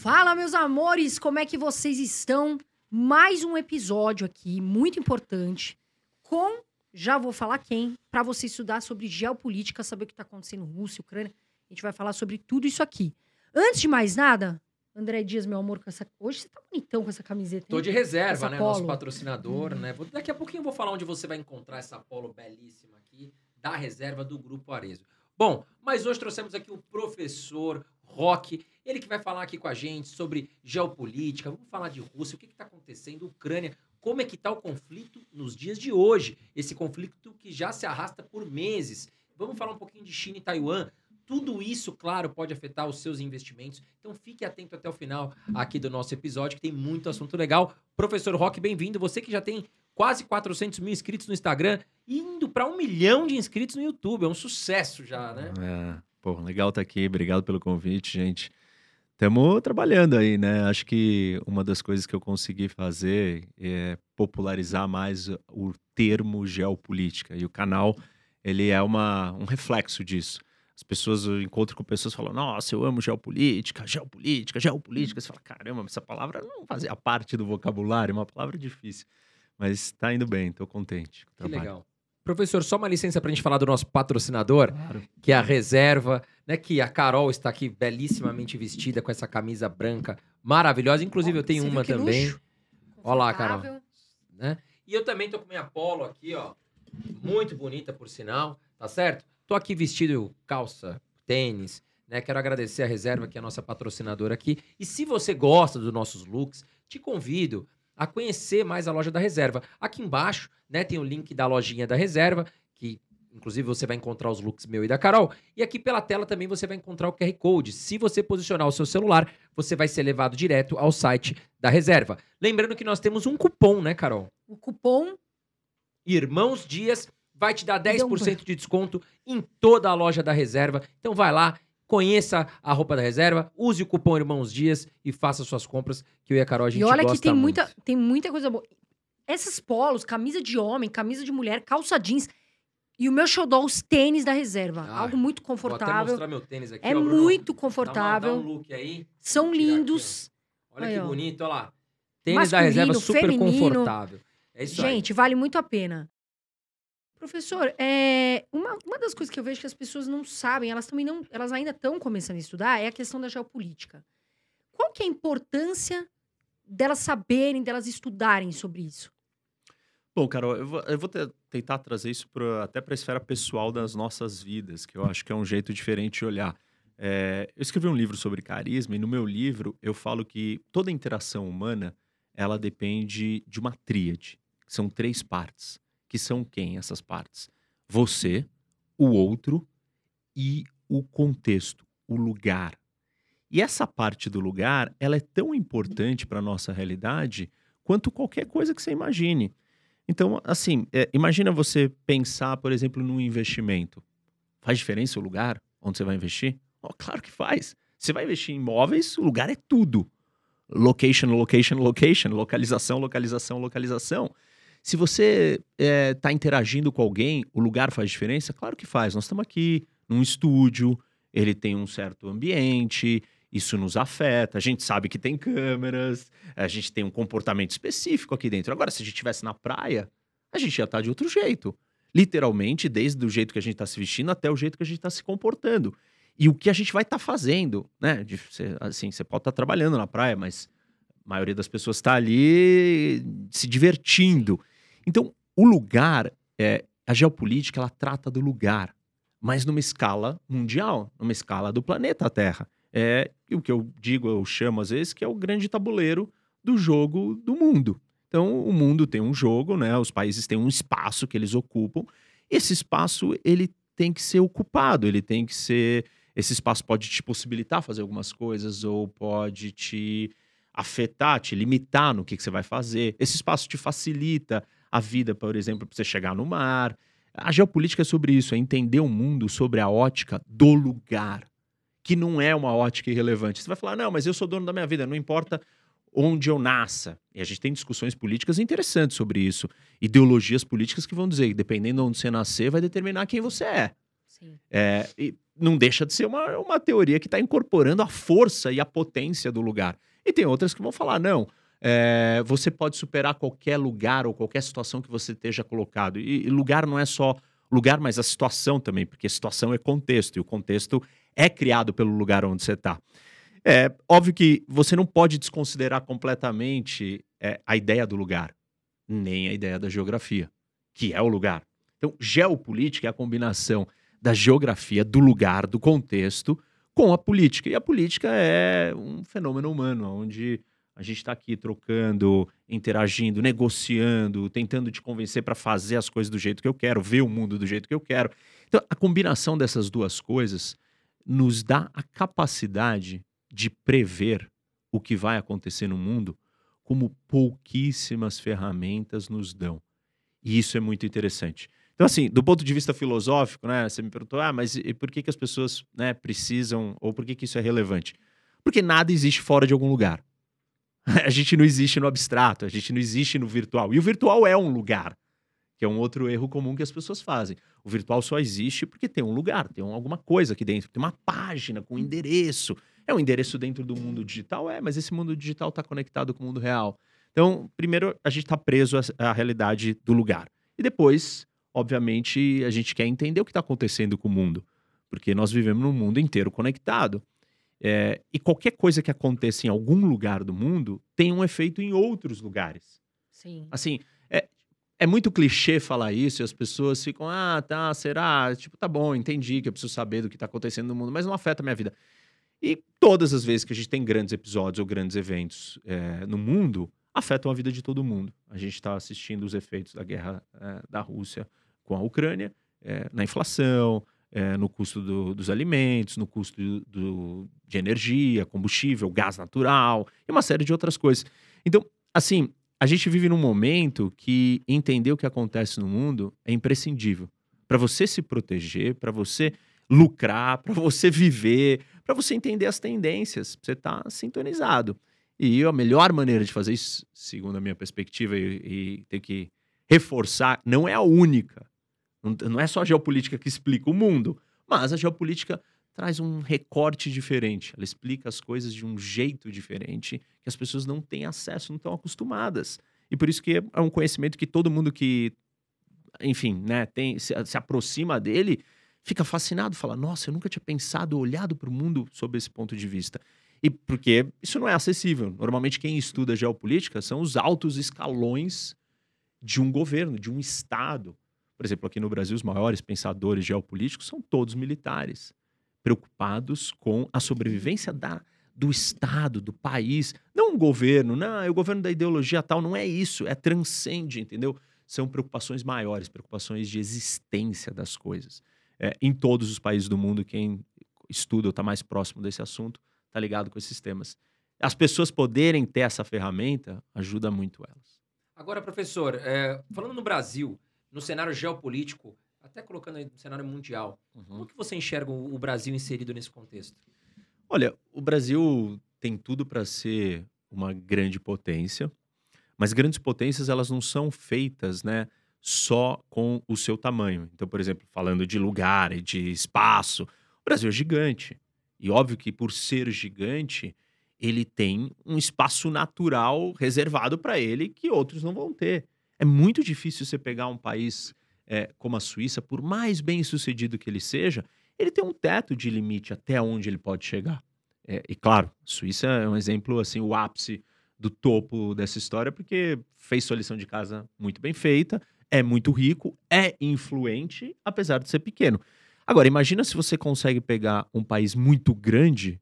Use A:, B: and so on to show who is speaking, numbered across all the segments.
A: Fala, meus amores, como é que vocês estão? Mais um episódio aqui, muito importante, com, já vou falar quem, para você estudar sobre geopolítica, saber o que está acontecendo Rússia, Ucrânia. A gente vai falar sobre tudo isso aqui. Antes de mais nada, André Dias, meu amor, com essa... hoje você tá bonitão com essa camiseta.
B: Tô
A: hein?
B: de reserva, né?
A: polo.
B: Nosso patrocinador, né? Vou- Daqui a pouquinho eu vou falar onde você vai encontrar essa polo belíssima aqui, da reserva do Grupo Arezo. Bom, mas hoje trouxemos aqui o professor Rock, ele que vai falar aqui com a gente sobre geopolítica, vamos falar de Rússia, o que está acontecendo, Ucrânia, como é que está o conflito nos dias de hoje, esse conflito que já se arrasta por meses. Vamos falar um pouquinho de China e Taiwan. Tudo isso, claro, pode afetar os seus investimentos. Então fique atento até o final aqui do nosso episódio, que tem muito assunto legal. Professor Rock, bem-vindo. Você que já tem quase 400 mil inscritos no Instagram, indo para um milhão de inscritos no YouTube. É um sucesso já, né?
C: É, pô, legal estar aqui. Obrigado pelo convite, gente. Estamos trabalhando aí, né? Acho que uma das coisas que eu consegui fazer é popularizar mais o termo geopolítica. E o canal, ele é uma, um reflexo disso. As pessoas, eu encontro com pessoas falam, nossa, eu amo geopolítica, geopolítica, geopolítica. Você fala, caramba, essa palavra não fazia parte do vocabulário, é uma palavra difícil. Mas tá indo bem, tô contente.
B: Que
C: trabalho.
B: legal. Professor, só uma licença para a gente falar do nosso patrocinador,
C: Claro.
B: que é a Reserva, né? Que a Carol está aqui belíssimamente vestida com essa camisa branca maravilhosa. Inclusive, eu tenho uma também. Ó lá, Carol. Né? E eu também tô com minha polo aqui, ó. Muito bonita, por sinal, tá certo? Tô aqui vestido calça, tênis, né? Quero agradecer a reserva, que é a nossa patrocinadora aqui. E se você gosta dos nossos looks, te convido a conhecer mais a loja da reserva. Aqui embaixo, né, tem o link da lojinha da reserva, que inclusive você vai encontrar os looks meu e da Carol. E aqui pela tela também você vai encontrar o QR Code. Se você posicionar o seu celular, você vai ser levado direto ao site da reserva. Lembrando que nós temos um cupom, né, Carol?
A: O cupom
B: Irmãos Dias vai te dar
A: Deu um
B: 10% de desconto em toda a loja da reserva. Então vai lá, conheça a roupa da reserva, use o cupom Irmãos Dias e faça suas compras, que eu e a Carol a gente
A: E olha que tem
B: muito.
A: muita, tem muita coisa boa. Essas polos, camisa de homem, camisa de mulher, calça jeans. E o meu xodó, os tênis da reserva.
B: Ah,
A: algo muito
B: Vou até
A: confortável.
B: mostrar meu tênis aqui,
A: É
B: ó,
A: muito
B: Dá, uma-
A: confortável.
B: dá um look aí.
A: São
B: tirar aqui,
A: lindos.
B: Olha
A: Aí,
B: que
A: ó.
B: bonito, olha lá. Tênis da reserva super
A: feminino.
B: confortável. É isso aí.
A: Gente, vale muito a pena. Professor, é, uma, uma das coisas que eu vejo que as pessoas não sabem, elas também não, elas ainda estão começando a estudar, é a questão da geopolítica. Qual que é a importância delas saberem, delas estudarem sobre isso?
C: Bom, Carol, eu vou, eu vou te- tentar trazer isso pra- até para a esfera pessoal das nossas vidas, que eu acho que é um jeito diferente de olhar. É, eu escrevi um livro sobre carisma e no meu livro eu falo que toda interação humana ela depende de uma tríade, que são três partes, que são quem essas partes? Você, o outro e o contexto, o lugar. E essa parte do lugar, ela é tão importante para nossa realidade quanto qualquer coisa que você imagine. Então, assim, é, imagina você pensar, por exemplo, num investimento. Faz diferença o lugar onde você vai investir? Ó, claro que faz. Você vai investir em imóveis, o lugar é tudo. Location, location, location, localização, localização, localização. Se você está interagindo com alguém, o lugar faz diferença? Claro que faz. Nós estamos aqui num estúdio, ele tem um certo ambiente, isso nos afeta. A gente sabe que tem câmeras, a gente tem um comportamento específico aqui dentro. Agora, se a gente estivesse na praia, a gente ia estar de outro jeito. Literalmente, desde o jeito que a gente está se vestindo até o jeito que a gente está se comportando. E o que a gente vai estar fazendo, né? De, assim, você pode estar trabalhando na praia, mas a maioria das pessoas está ali se divertindo. Então, o lugar, é, a geopolítica, ela trata do lugar, mas numa escala mundial, numa escala do planeta Terra. É o que eu digo, eu chamo às vezes, que é o grande tabuleiro do jogo do mundo. Então, o mundo tem um jogo, né? Os países têm um espaço que eles ocupam. Esse espaço, ele tem que ser ocupado, ele tem que ser... Esse espaço pode te possibilitar fazer algumas coisas ou pode te afetar, te limitar no que, que você vai fazer. Esse espaço te facilita a vida, por exemplo, para você chegar no mar. A geopolítica é sobre isso, é entender o mundo sobre a ótica do lugar, que não é uma ótica irrelevante. Você vai falar, não, mas eu sou dono da minha vida, não importa onde eu nasça. E a gente tem discussões políticas interessantes sobre isso. Ideologias políticas que vão dizer que dependendo de onde você nascer, vai determinar quem você é. É, e não deixa de ser uma, uma teoria que está incorporando a força e a potência do lugar. E tem outras que vão falar, não, é, você pode superar qualquer lugar ou qualquer situação que você esteja colocado. E, e lugar não é só lugar, mas a situação também, porque situação é contexto, e o contexto é criado pelo lugar onde você está. É óbvio que você não pode desconsiderar completamente é, a ideia do lugar, nem a ideia da geografia, que é o lugar. Então, geopolítica é a combinação da geografia, do lugar, do contexto, com a política. E a política é um fenômeno humano, onde a gente está aqui trocando, interagindo, negociando, tentando te convencer para fazer as coisas do jeito que eu quero, ver o mundo do jeito que eu quero. Então, a combinação dessas duas coisas nos dá a capacidade de prever o que vai acontecer no mundo como pouquíssimas ferramentas nos dão. E isso é muito interessante. Então, assim, do ponto de vista filosófico, né, você me perguntou, ah, mas por que, que as pessoas né, precisam, ou por que, que isso é relevante? Porque nada existe fora de algum lugar. A gente não existe no abstrato, a gente não existe no virtual. E o virtual é um lugar, que é um outro erro comum que as pessoas fazem. O virtual só existe porque tem um lugar, tem alguma coisa aqui dentro, tem uma página com um endereço. É um endereço dentro do mundo digital? É, mas esse mundo digital está conectado com o mundo real. Então, primeiro, a gente está preso à realidade do lugar. E depois, obviamente, a gente quer entender o que está acontecendo com o mundo. Porque nós vivemos num mundo inteiro conectado. É, e qualquer coisa que aconteça em algum lugar do mundo tem um efeito em outros lugares.
A: Sim.
C: Assim, é, é muito clichê falar isso e as pessoas ficam, ah, tá, será? Tipo, tá bom, entendi que eu preciso saber do que tá acontecendo no mundo, mas não afeta a minha vida. E todas as vezes que a gente tem grandes episódios ou grandes eventos é, no mundo, afetam a vida de todo mundo. A gente está assistindo os efeitos da guerra é, da Rússia com a Ucrânia, é, na inflação, é, no custo do, dos alimentos, no custo do, do, de energia, combustível, gás natural e uma série de outras coisas. Então, assim, a gente vive num momento que entender o que acontece no mundo é imprescindível. Para você se proteger, para você lucrar, para você viver, para você entender as tendências, você está sintonizado. E a melhor maneira de fazer isso, segundo a minha perspectiva, e, e ter que reforçar, não é a única, não é só a geopolítica que explica o mundo, mas a geopolítica traz um recorte diferente. Ela explica as coisas de um jeito diferente que as pessoas não têm acesso, não estão acostumadas. E por isso que é um conhecimento que todo mundo que, enfim, né, tem, se, se aproxima dele fica fascinado, fala: Nossa, eu nunca tinha pensado, olhado para o mundo sob esse ponto de vista. E porque isso não é acessível. Normalmente, quem estuda geopolítica são os altos escalões de um governo, de um Estado. Por exemplo, aqui no Brasil, os maiores pensadores geopolíticos são todos militares, preocupados com a sobrevivência da, do Estado, do país. Não o governo, não, é o governo da ideologia tal, não é isso, é transcende, entendeu? São preocupações maiores, preocupações de existência das coisas. É, em todos os países do mundo, quem estuda ou está mais próximo desse assunto, está ligado com esses temas. As pessoas poderem ter essa ferramenta ajuda muito elas.
B: Agora, professor, é, falando no Brasil, no cenário geopolítico, até colocando aí no cenário mundial, uhum. como que você enxerga o Brasil inserido nesse contexto?
C: Olha, o Brasil tem tudo para ser uma grande potência, mas grandes potências elas não são feitas, né, só com o seu tamanho. Então, por exemplo, falando de lugar e de espaço, o Brasil é gigante. E óbvio que por ser gigante, ele tem um espaço natural reservado para ele que outros não vão ter. É muito difícil você pegar um país é, como a Suíça, por mais bem sucedido que ele seja, ele tem um teto de limite até onde ele pode chegar. É, e claro, Suíça é um exemplo, assim, o ápice do topo dessa história, porque fez sua lição de casa muito bem feita, é muito rico, é influente, apesar de ser pequeno. Agora, imagina se você consegue pegar um país muito grande,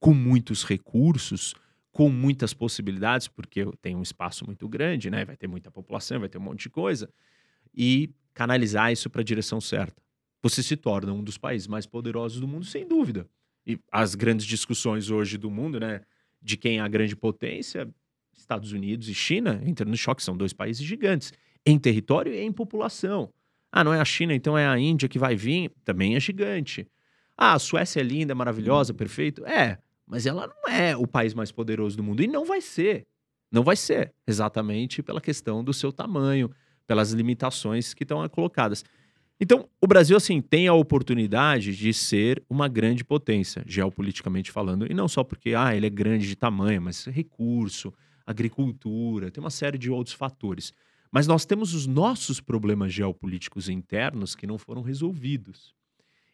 C: com muitos recursos, com muitas possibilidades, porque tem um espaço muito grande, né? Vai ter muita população, vai ter um monte de coisa, e canalizar isso para a direção certa. Você se torna um dos países mais poderosos do mundo, sem dúvida. E as grandes discussões hoje do mundo, né? De quem é a grande potência, Estados Unidos e China, entram no choque, são dois países gigantes, em território e em população. Ah, não é a China, então é a Índia que vai vir, também é gigante. Ah, a Suécia é linda, maravilhosa, perfeito. É, mas ela não é o país mais poderoso do mundo e não vai ser. Não vai ser, exatamente pela questão do seu tamanho, pelas limitações que estão colocadas. Então, o Brasil, assim, tem a oportunidade de ser uma grande potência, geopoliticamente falando. E não só porque, ah, ele é grande de tamanho, mas recurso, agricultura, tem uma série de outros fatores. Mas nós temos os nossos problemas geopolíticos internos que não foram resolvidos.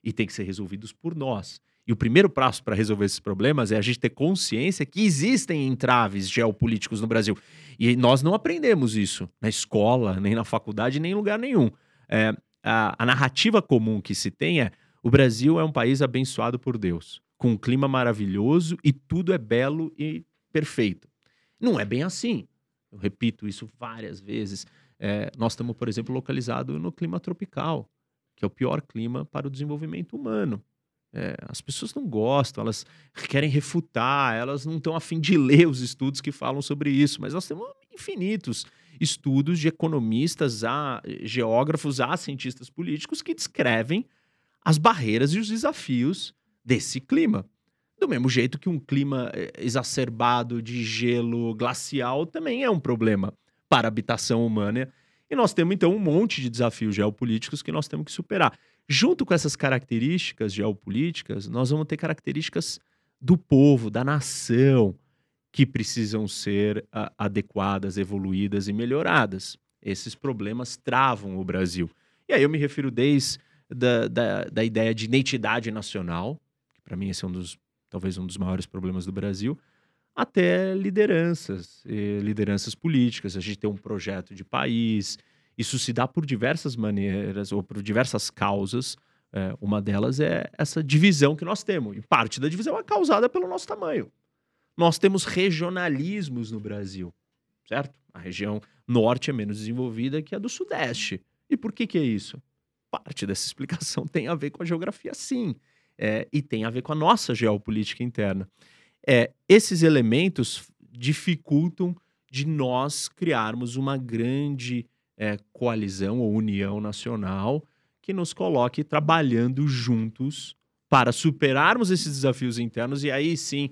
C: E tem que ser resolvidos por nós. E o primeiro passo para resolver esses problemas é a gente ter consciência que existem entraves geopolíticos no Brasil. E nós não aprendemos isso na escola, nem na faculdade, nem em lugar nenhum. É, a, a narrativa comum que se tem é: o Brasil é um país abençoado por Deus, com um clima maravilhoso e tudo é belo e perfeito. Não é bem assim. Eu repito isso várias vezes. É, nós estamos, por exemplo, localizados no clima tropical, que é o pior clima para o desenvolvimento humano. É, as pessoas não gostam, elas querem refutar, elas não estão afim de ler os estudos que falam sobre isso, mas nós temos infinitos estudos de economistas, a geógrafos, a cientistas políticos que descrevem as barreiras e os desafios desse clima. Do mesmo jeito que um clima eh, exacerbado de gelo glacial também é um problema para a habitação humana. E nós temos, então, um monte de desafios geopolíticos que nós temos que superar. Junto com essas características geopolíticas, nós vamos ter características do povo, da nação, que precisam ser a, adequadas, evoluídas e melhoradas. Esses problemas travam o Brasil. E aí eu me refiro desde da, da, da ideia de identidade nacional, que para mim esse é um dos, talvez um dos maiores problemas do Brasil, até lideranças, lideranças políticas. A gente tem um projeto de país, isso se dá por diversas maneiras ou por diversas causas. É, uma delas é essa divisão que nós temos. E parte da divisão é causada pelo nosso tamanho. Nós temos regionalismos no Brasil, certo? A região norte é menos desenvolvida que a do sudeste. E por que, que é isso? Parte dessa explicação tem a ver com a geografia, sim. É, e tem a ver com a nossa geopolítica interna. É, esses elementos dificultam de nós criarmos uma grande é, coalizão ou união nacional que nos coloque trabalhando juntos para superarmos esses desafios internos e aí sim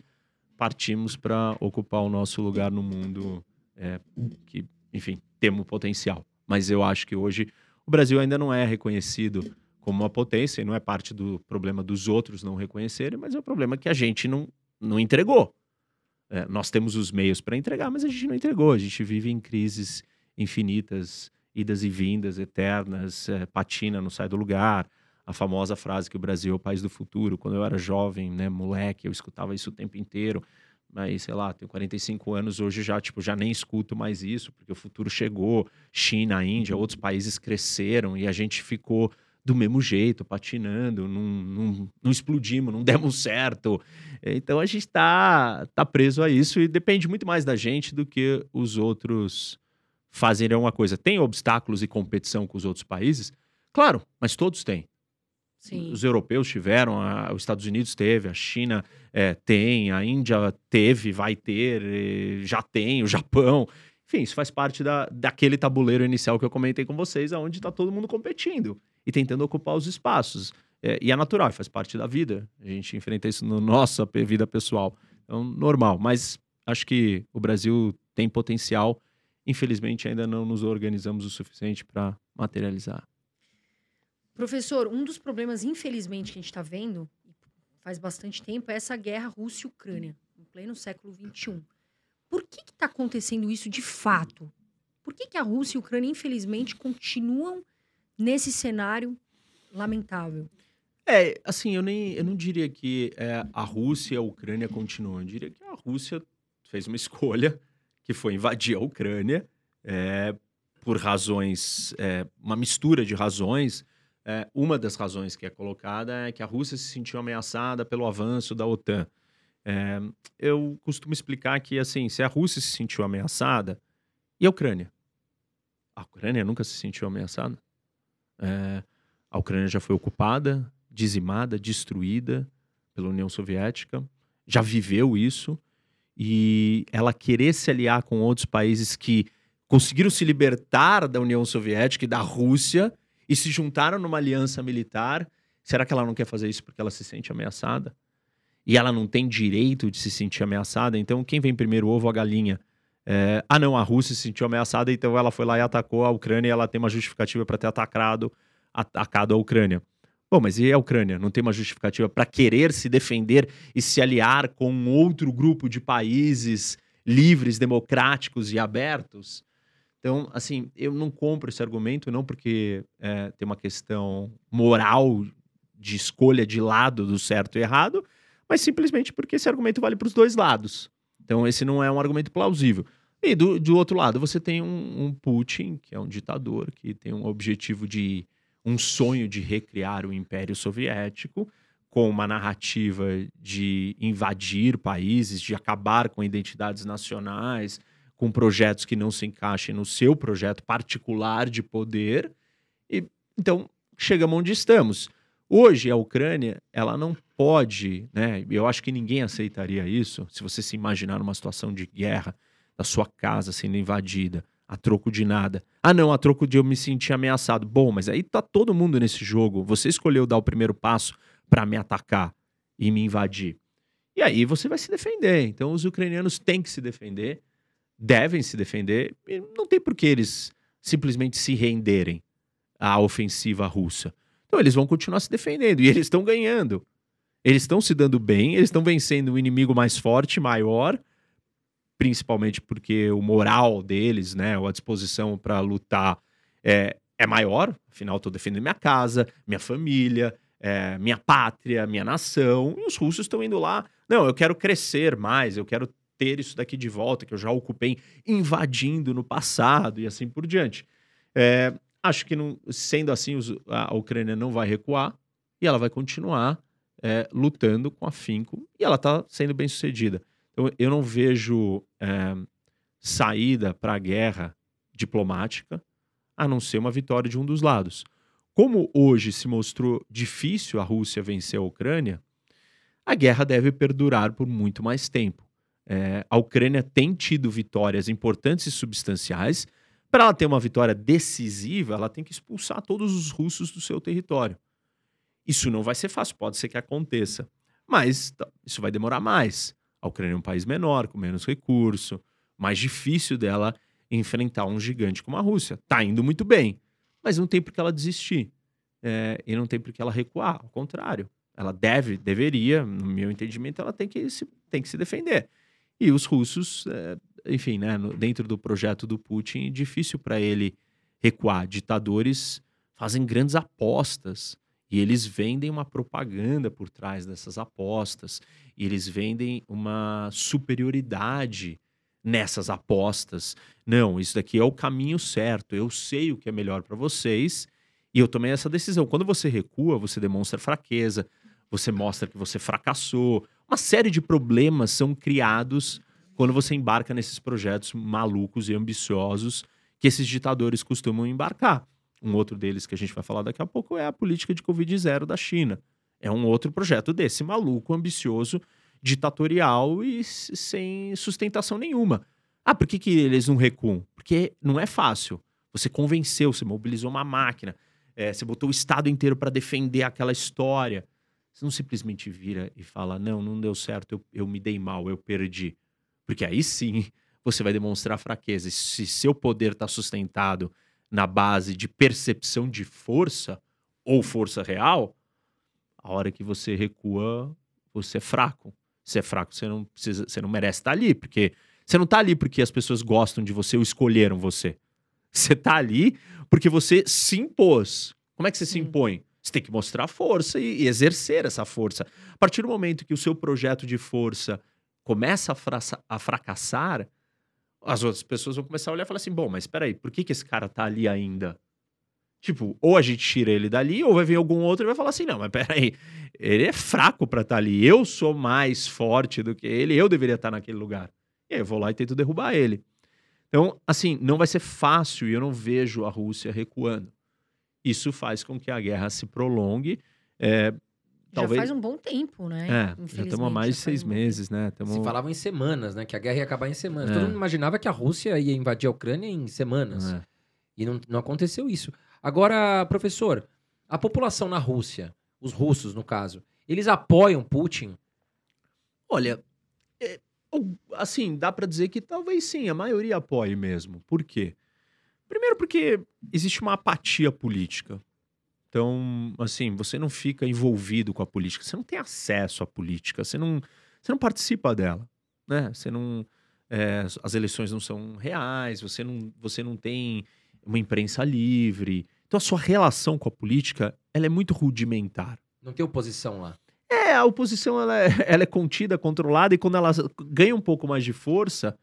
C: partimos para ocupar o nosso lugar no mundo é, que, enfim, temos potencial. Mas eu acho que hoje o Brasil ainda não é reconhecido como uma potência e não é parte do problema dos outros não reconhecerem, mas é o problema que a gente não, não entregou. É, nós temos os meios para entregar, mas a gente não entregou. A gente vive em crises infinitas, idas e vindas eternas, é, patina, não sai do lugar. A famosa frase que o Brasil é o país do futuro. Quando eu era jovem, né, moleque, eu escutava isso o tempo inteiro. Mas, sei lá, tenho 45 anos, hoje já, tipo, já nem escuto mais isso, porque o futuro chegou. China, Índia, outros países cresceram e a gente ficou do mesmo jeito, patinando, não, não, não explodimos, não demos certo. Então a gente está tá preso a isso e depende muito mais da gente do que os outros fazerem uma coisa. Tem obstáculos e competição com os outros países? Claro, mas todos têm. Sim. Os europeus tiveram, a, os Estados Unidos teve, a China é, tem, a Índia teve, vai ter, já tem, o Japão. Enfim, isso faz parte da, daquele tabuleiro inicial que eu comentei com vocês, onde está todo mundo competindo e tentando ocupar os espaços. É, e é natural, faz parte da vida. A gente enfrenta isso na nossa vida pessoal. Então, normal. Mas acho que o Brasil tem potencial infelizmente ainda não nos organizamos o suficiente para materializar.
A: Professor, um dos problemas, infelizmente, que a gente está vendo faz bastante tempo é essa guerra Rússia-Ucrânia, em pleno século XXI. Por que está acontecendo isso de fato? Por que, que a Rússia e a Ucrânia, infelizmente, continuam nesse cenário lamentável?
C: É, assim, eu, nem, eu não diria que é, a Rússia e a Ucrânia continuam. Eu diria que a Rússia fez uma escolha que foi invadir a Ucrânia é, por razões, é, uma mistura de razões. É, uma das razões que é colocada é que a Rússia se sentiu ameaçada pelo avanço da OTAN. É, eu costumo explicar que, assim, se a Rússia se sentiu ameaçada, e a Ucrânia? A Ucrânia nunca se sentiu ameaçada. É, a Ucrânia já foi ocupada, dizimada, destruída pela União Soviética, já viveu isso e ela querer se aliar com outros países que conseguiram se libertar da União Soviética e da Rússia e se juntaram numa aliança militar, será que ela não quer fazer isso porque ela se sente ameaçada? E ela não tem direito de se sentir ameaçada? Então, quem vem primeiro, ovo ou a galinha? É, ah, não, a Rússia se sentiu ameaçada, então ela foi lá e atacou a Ucrânia e ela tem uma justificativa para ter atacado atacado a Ucrânia. Bom, mas e a Ucrânia? Não tem uma justificativa para querer se defender e se aliar com outro grupo de países livres, democráticos e abertos? Então, assim, eu não compro esse argumento, não porque é, tem uma questão moral de escolha de lado do certo e errado, mas simplesmente porque esse argumento vale para os dois lados. Então, esse não é um argumento plausível. E do, do outro lado, você tem um, um Putin, que é um ditador, que tem um objetivo de um sonho de recriar o Império Soviético, com uma narrativa de invadir países, de acabar com identidades nacionais, com projetos que não se encaixem no seu projeto particular de poder. E então chegamos onde estamos. Hoje a Ucrânia, ela não pode, né? Eu acho que ninguém aceitaria isso. Se você se imaginar numa situação de guerra, da sua casa sendo invadida, a troco de nada. Ah, não, a troco de eu me sentir ameaçado. Bom, mas aí tá todo mundo nesse jogo. Você escolheu dar o primeiro passo para me atacar e me invadir. E aí você vai se defender. Então os ucranianos têm que se defender, devem se defender, não tem por que eles simplesmente se renderem à ofensiva russa. Então eles vão continuar se defendendo e eles estão ganhando. Eles estão se dando bem, eles estão vencendo um inimigo mais forte, maior, principalmente porque o moral deles, né, a disposição para lutar é, é maior. Afinal, estou defendendo minha casa, minha família, é, minha pátria, minha nação. E os russos estão indo lá. Não, eu quero crescer mais, eu quero ter isso daqui de volta, que eu já ocupei invadindo no passado e assim por diante. É, acho que, não, sendo assim, a Ucrânia não vai recuar e ela vai continuar é, lutando com afinco e ela está sendo bem sucedida. Então, eu não vejo é, saída para a guerra diplomática a não ser uma vitória de um dos lados. Como hoje se mostrou difícil a Rússia vencer a Ucrânia, a guerra deve perdurar por muito mais tempo. É, a Ucrânia tem tido vitórias importantes e substanciais. Para ela ter uma vitória decisiva, ela tem que expulsar todos os russos do seu território. Isso não vai ser fácil, pode ser que aconteça, mas isso vai demorar mais. A Ucrânia é um país menor, com menos recurso, mais difícil dela enfrentar um gigante como a Rússia. Tá indo muito bem, mas não tem por que ela desistir. É, e não tem por que ela recuar, ao contrário. Ela deve, deveria, no meu entendimento, ela tem que se, tem que se defender. E os russos, é, enfim, né, no, dentro do projeto do Putin, é difícil para ele recuar. Ditadores fazem grandes apostas e eles vendem uma propaganda por trás dessas apostas. E eles vendem uma superioridade nessas apostas. Não, isso daqui é o caminho certo. Eu sei o que é melhor para vocês e eu tomei essa decisão. Quando você recua, você demonstra fraqueza, você mostra que você fracassou. Uma série de problemas são criados quando você embarca nesses projetos malucos e ambiciosos que esses ditadores costumam embarcar. Um outro deles que a gente vai falar daqui a pouco é a política de Covid zero da China. É um outro projeto desse maluco, ambicioso, ditatorial e sem sustentação nenhuma. Ah, por que, que eles não recuam? Porque não é fácil. Você convenceu, você mobilizou uma máquina, é, você botou o Estado inteiro para defender aquela história. Você não simplesmente vira e fala: não, não deu certo, eu, eu me dei mal, eu perdi. Porque aí sim você vai demonstrar fraqueza. Se seu poder está sustentado na base de percepção de força ou força real, a hora que você recua, você é fraco. Se é fraco, você não precisa, você não merece estar ali, porque você não está ali porque as pessoas gostam de você ou escolheram você. Você está ali porque você se impôs. Como é que você se impõe? Você tem que mostrar força e, e exercer essa força. A partir do momento que o seu projeto de força começa a, fra a fracassar, as outras pessoas vão começar a olhar e falar assim: bom, mas espera aí, por que, que esse cara tá ali ainda? Tipo, ou a gente tira ele dali, ou vai vir algum outro e vai falar assim: não, mas peraí, ele é fraco para estar tá ali. Eu sou mais forte do que ele, eu deveria estar tá naquele lugar. E aí eu vou lá e tento derrubar ele. Então, assim, não vai ser fácil e eu não vejo a Rússia recuando. Isso faz com que a guerra se prolongue. É,
A: Talvez... Já faz um bom tempo, né?
C: É, já estamos há mais de seis um meses, né? Tamo...
B: Se falavam em semanas, né? Que a guerra ia acabar em semanas. É. Todo mundo imaginava que a Rússia ia invadir a Ucrânia em semanas. É. E não, não aconteceu isso. Agora, professor, a população na Rússia, os russos no caso, eles apoiam Putin?
C: Olha, é, assim, dá para dizer que talvez sim, a maioria apoie mesmo. Por quê? Primeiro porque existe uma apatia política Então, assim, você não fica envolvido com a política, você não tem acesso à política, você não, você não participa dela, né? Você não, é, as eleições não são reais, você não, você não tem uma imprensa livre. Então, a sua relação com a política, ela é muito rudimentar.
B: Não tem oposição lá.
C: É, a oposição ela é, ela é contida, controlada, e quando ela ganha um pouco mais de força,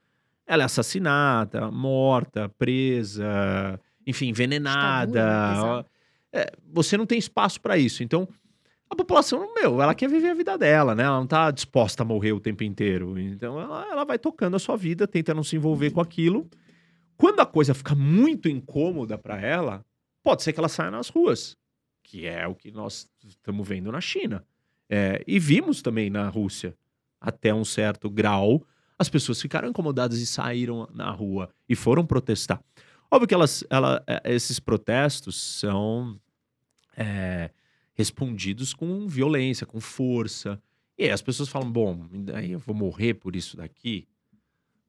C: ela é assassinada, morta, presa, enfim, envenenada.
A: Ditadura,
C: É, você não tem espaço para isso. Então, a população, meu, ela quer viver a vida dela, né? Ela não tá disposta a morrer o tempo inteiro. Então, ela, ela vai tocando a sua vida, tenta não se envolver com aquilo. Quando a coisa fica muito incômoda para ela, pode ser que ela saia nas ruas, que é o que nós estamos vendo na China. É, e vimos também na Rússia, até um certo grau, as pessoas ficaram incomodadas e saíram na rua e foram protestar. Óbvio que elas, ela, é, esses protestos são é, respondidos com violência, com força. E aí as pessoas falam: bom, daí eu vou morrer por isso daqui.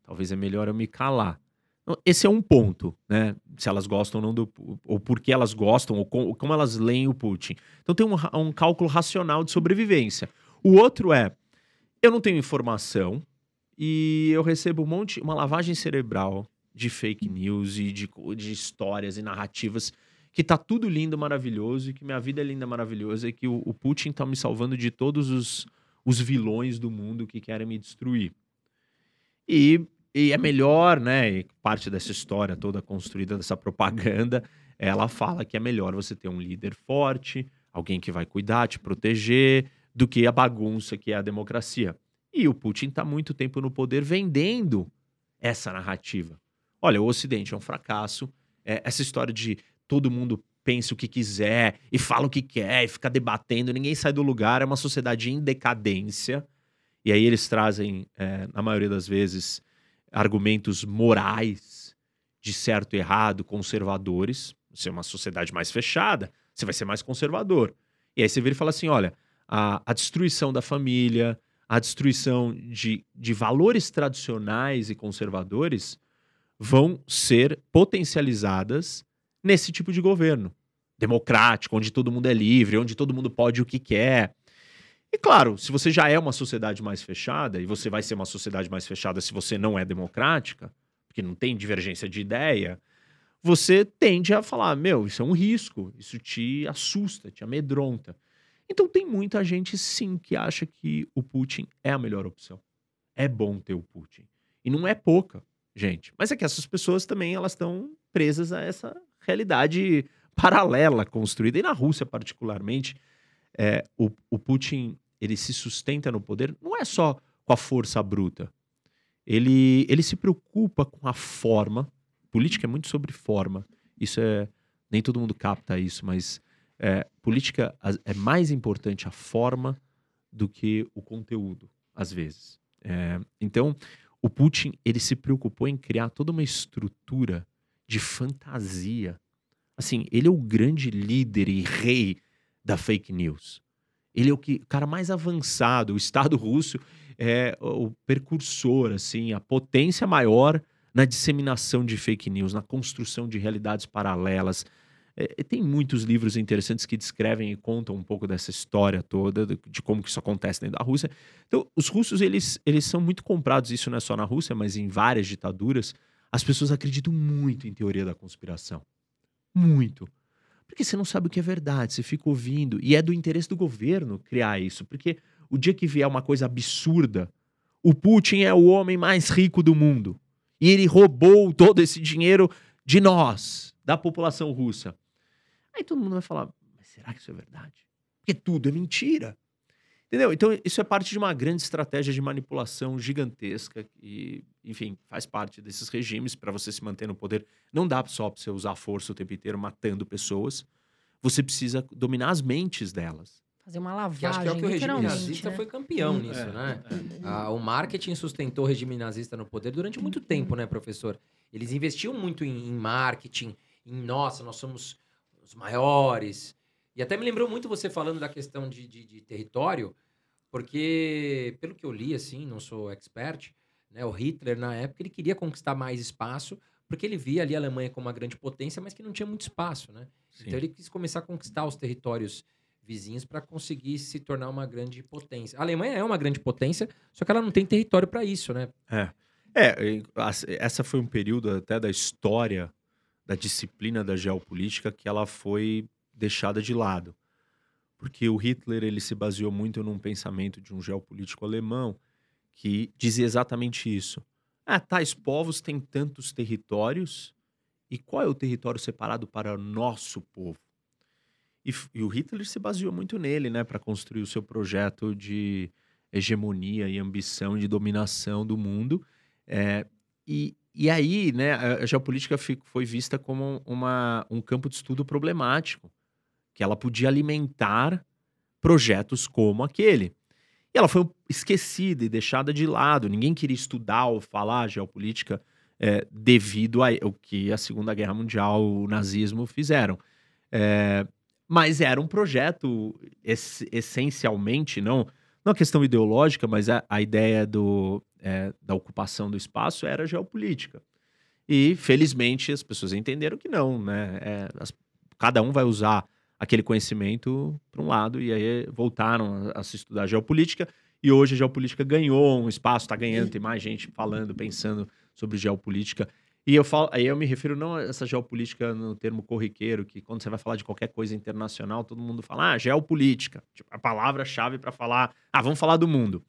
C: Talvez é melhor eu me calar. Então, Esse é um ponto, né? Se elas gostam ou não do. Ou por que elas gostam, ou com- como elas leem o Putin. Então tem um, um cálculo racional de sobrevivência. O outro é: eu não tenho informação e eu recebo um monte, uma lavagem cerebral de fake news e de, de histórias e narrativas que tá tudo lindo, maravilhoso e que minha vida é linda, maravilhosa e que o, o Putin tá me salvando de todos os, os vilões do mundo que querem me destruir. E, e é melhor, né? E parte dessa história toda construída dessa propaganda, ela fala que é melhor você ter um líder forte, alguém que vai cuidar, te proteger, do que a bagunça que é a democracia. E o Putin está muito tempo no poder vendendo essa narrativa. Olha, o Ocidente é um fracasso. É, essa história de todo mundo pensa o que quiser e fala o que quer e fica debatendo, ninguém sai do lugar, é uma sociedade em decadência. E aí eles trazem, é, na maioria das vezes, argumentos morais de certo e errado, conservadores. Você é uma sociedade mais fechada, você vai ser mais conservador. E aí você vira e fala assim: olha, a, a destruição da família, a destruição de, de valores tradicionais e conservadores vão ser potencializadas nesse tipo de governo democrático, onde todo mundo é livre, onde todo mundo pode o que quer. E claro, se você já é uma sociedade mais fechada, e você vai ser uma sociedade mais fechada se você não é democrática, porque não tem divergência de ideia, você tende a falar: meu, isso é um risco, isso te assusta, te amedronta. Então tem muita gente sim que acha que o Putin é a melhor opção. É bom ter o Putin. E não é pouca, gente. Mas é que essas pessoas também elas estão presas a essa realidade paralela construída. E na Rússia, particularmente, é, o, o Putin ele se sustenta no poder não é só com a força bruta. Ele, ele se preocupa com a forma. Política é muito sobre forma. Isso é. Nem todo mundo capta isso, mas é, política é mais importante a forma do que o conteúdo, às vezes. É, então, o Putin ele se preocupou em criar toda uma estrutura de fantasia. Assim, ele é o grande líder e rei da fake news. Ele é o, que, o cara mais avançado. O Estado russo é o precursor, assim, a potência maior na disseminação de fake news, na construção de realidades paralelas. É, tem muitos livros interessantes que descrevem e contam um pouco dessa história toda, de, de como que isso acontece dentro da Rússia. Então, os russos, eles, eles são muito comprados, isso não é só na Rússia, mas em várias ditaduras, as pessoas acreditam muito em teoria da conspiração. Muito. Porque você não sabe o que é verdade, você fica ouvindo. E é do interesse do governo criar isso. Porque o dia que vier uma coisa absurda, o Putin é o homem mais rico do mundo. E ele roubou todo esse dinheiro de nós, da população russa. Aí todo mundo vai falar: mas será que isso é verdade? Porque tudo é mentira. Entendeu? Então, isso é parte de uma grande estratégia de manipulação gigantesca e, enfim, faz parte desses regimes para você se manter no poder. Não dá só para você usar força o tempo inteiro matando pessoas. Você precisa dominar as mentes delas.
A: Fazer uma
B: Que acho
A: lavagem,
B: que é o que o regime nazista
A: né?
B: foi campeão
C: Hum,
B: nisso,
C: é,
B: né? Ah, o marketing sustentou o regime nazista no poder durante muito tempo, né, professor? Eles investiam muito em, em marketing, em nossa, nós somos os maiores. E até me lembrou muito você falando da questão de, de- de território, porque, pelo que eu li, assim, não sou expert, né, o Hitler, na época, ele queria conquistar mais espaço porque ele via ali a Alemanha como uma grande potência, mas que não tinha muito espaço, né?
C: Sim.
B: Então ele quis começar a conquistar os territórios vizinhos para conseguir se tornar uma grande potência. A Alemanha é uma grande potência, só que ela não tem território para isso, né?
C: É, as- essa foi um período até da história da disciplina da geopolítica que ela foi deixada de lado. Porque o Hitler ele se baseou muito num pensamento de um geopolítico alemão que dizia exatamente isso. Ah, tais povos têm tantos territórios e qual é o território separado para nosso povo? E, e o Hitler se baseou muito nele, né, para construir o seu projeto de hegemonia e ambição de dominação do mundo. É, e, e aí, né, a geopolítica foi vista como uma, um campo de estudo problemático, que ela podia alimentar projetos como aquele. E ela foi esquecida e deixada de lado. Ninguém queria estudar ou falar geopolítica é, devido ao que a Segunda Guerra Mundial, o nazismo fizeram. É, mas era um projeto ess- essencialmente, não, não a questão ideológica, mas a, a ideia do, é, da ocupação do espaço era geopolítica. E, felizmente, as pessoas entenderam que não, né? É, as- cada um vai usar aquele conhecimento para um lado, e aí voltaram a, a se estudar geopolítica, e hoje a geopolítica ganhou um espaço, está ganhando, tem mais gente falando, pensando sobre geopolítica. E eu falo, aí eu me refiro não a essa geopolítica no termo corriqueiro, que quando você vai falar de qualquer coisa internacional, todo mundo fala, ah, geopolítica. Tipo, a palavra-chave para falar, ah, vamos falar do mundo.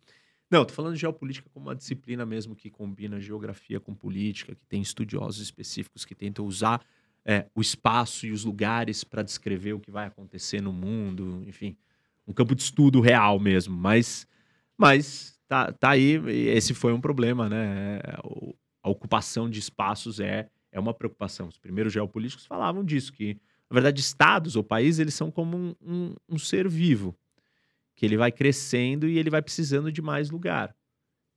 C: Não, tô falando de geopolítica como uma disciplina mesmo que combina geografia com política, que tem estudiosos específicos que tentam usar é, o espaço e os lugares para descrever o que vai acontecer no mundo, enfim, um campo de estudo real mesmo. Mas, mas tá, tá aí, esse foi um problema, né? É, A ocupação de espaços é, é uma preocupação. Os primeiros geopolíticos falavam disso, que, na verdade, estados ou países, eles são como um, um, um ser vivo, que ele vai crescendo e ele vai precisando de mais lugar.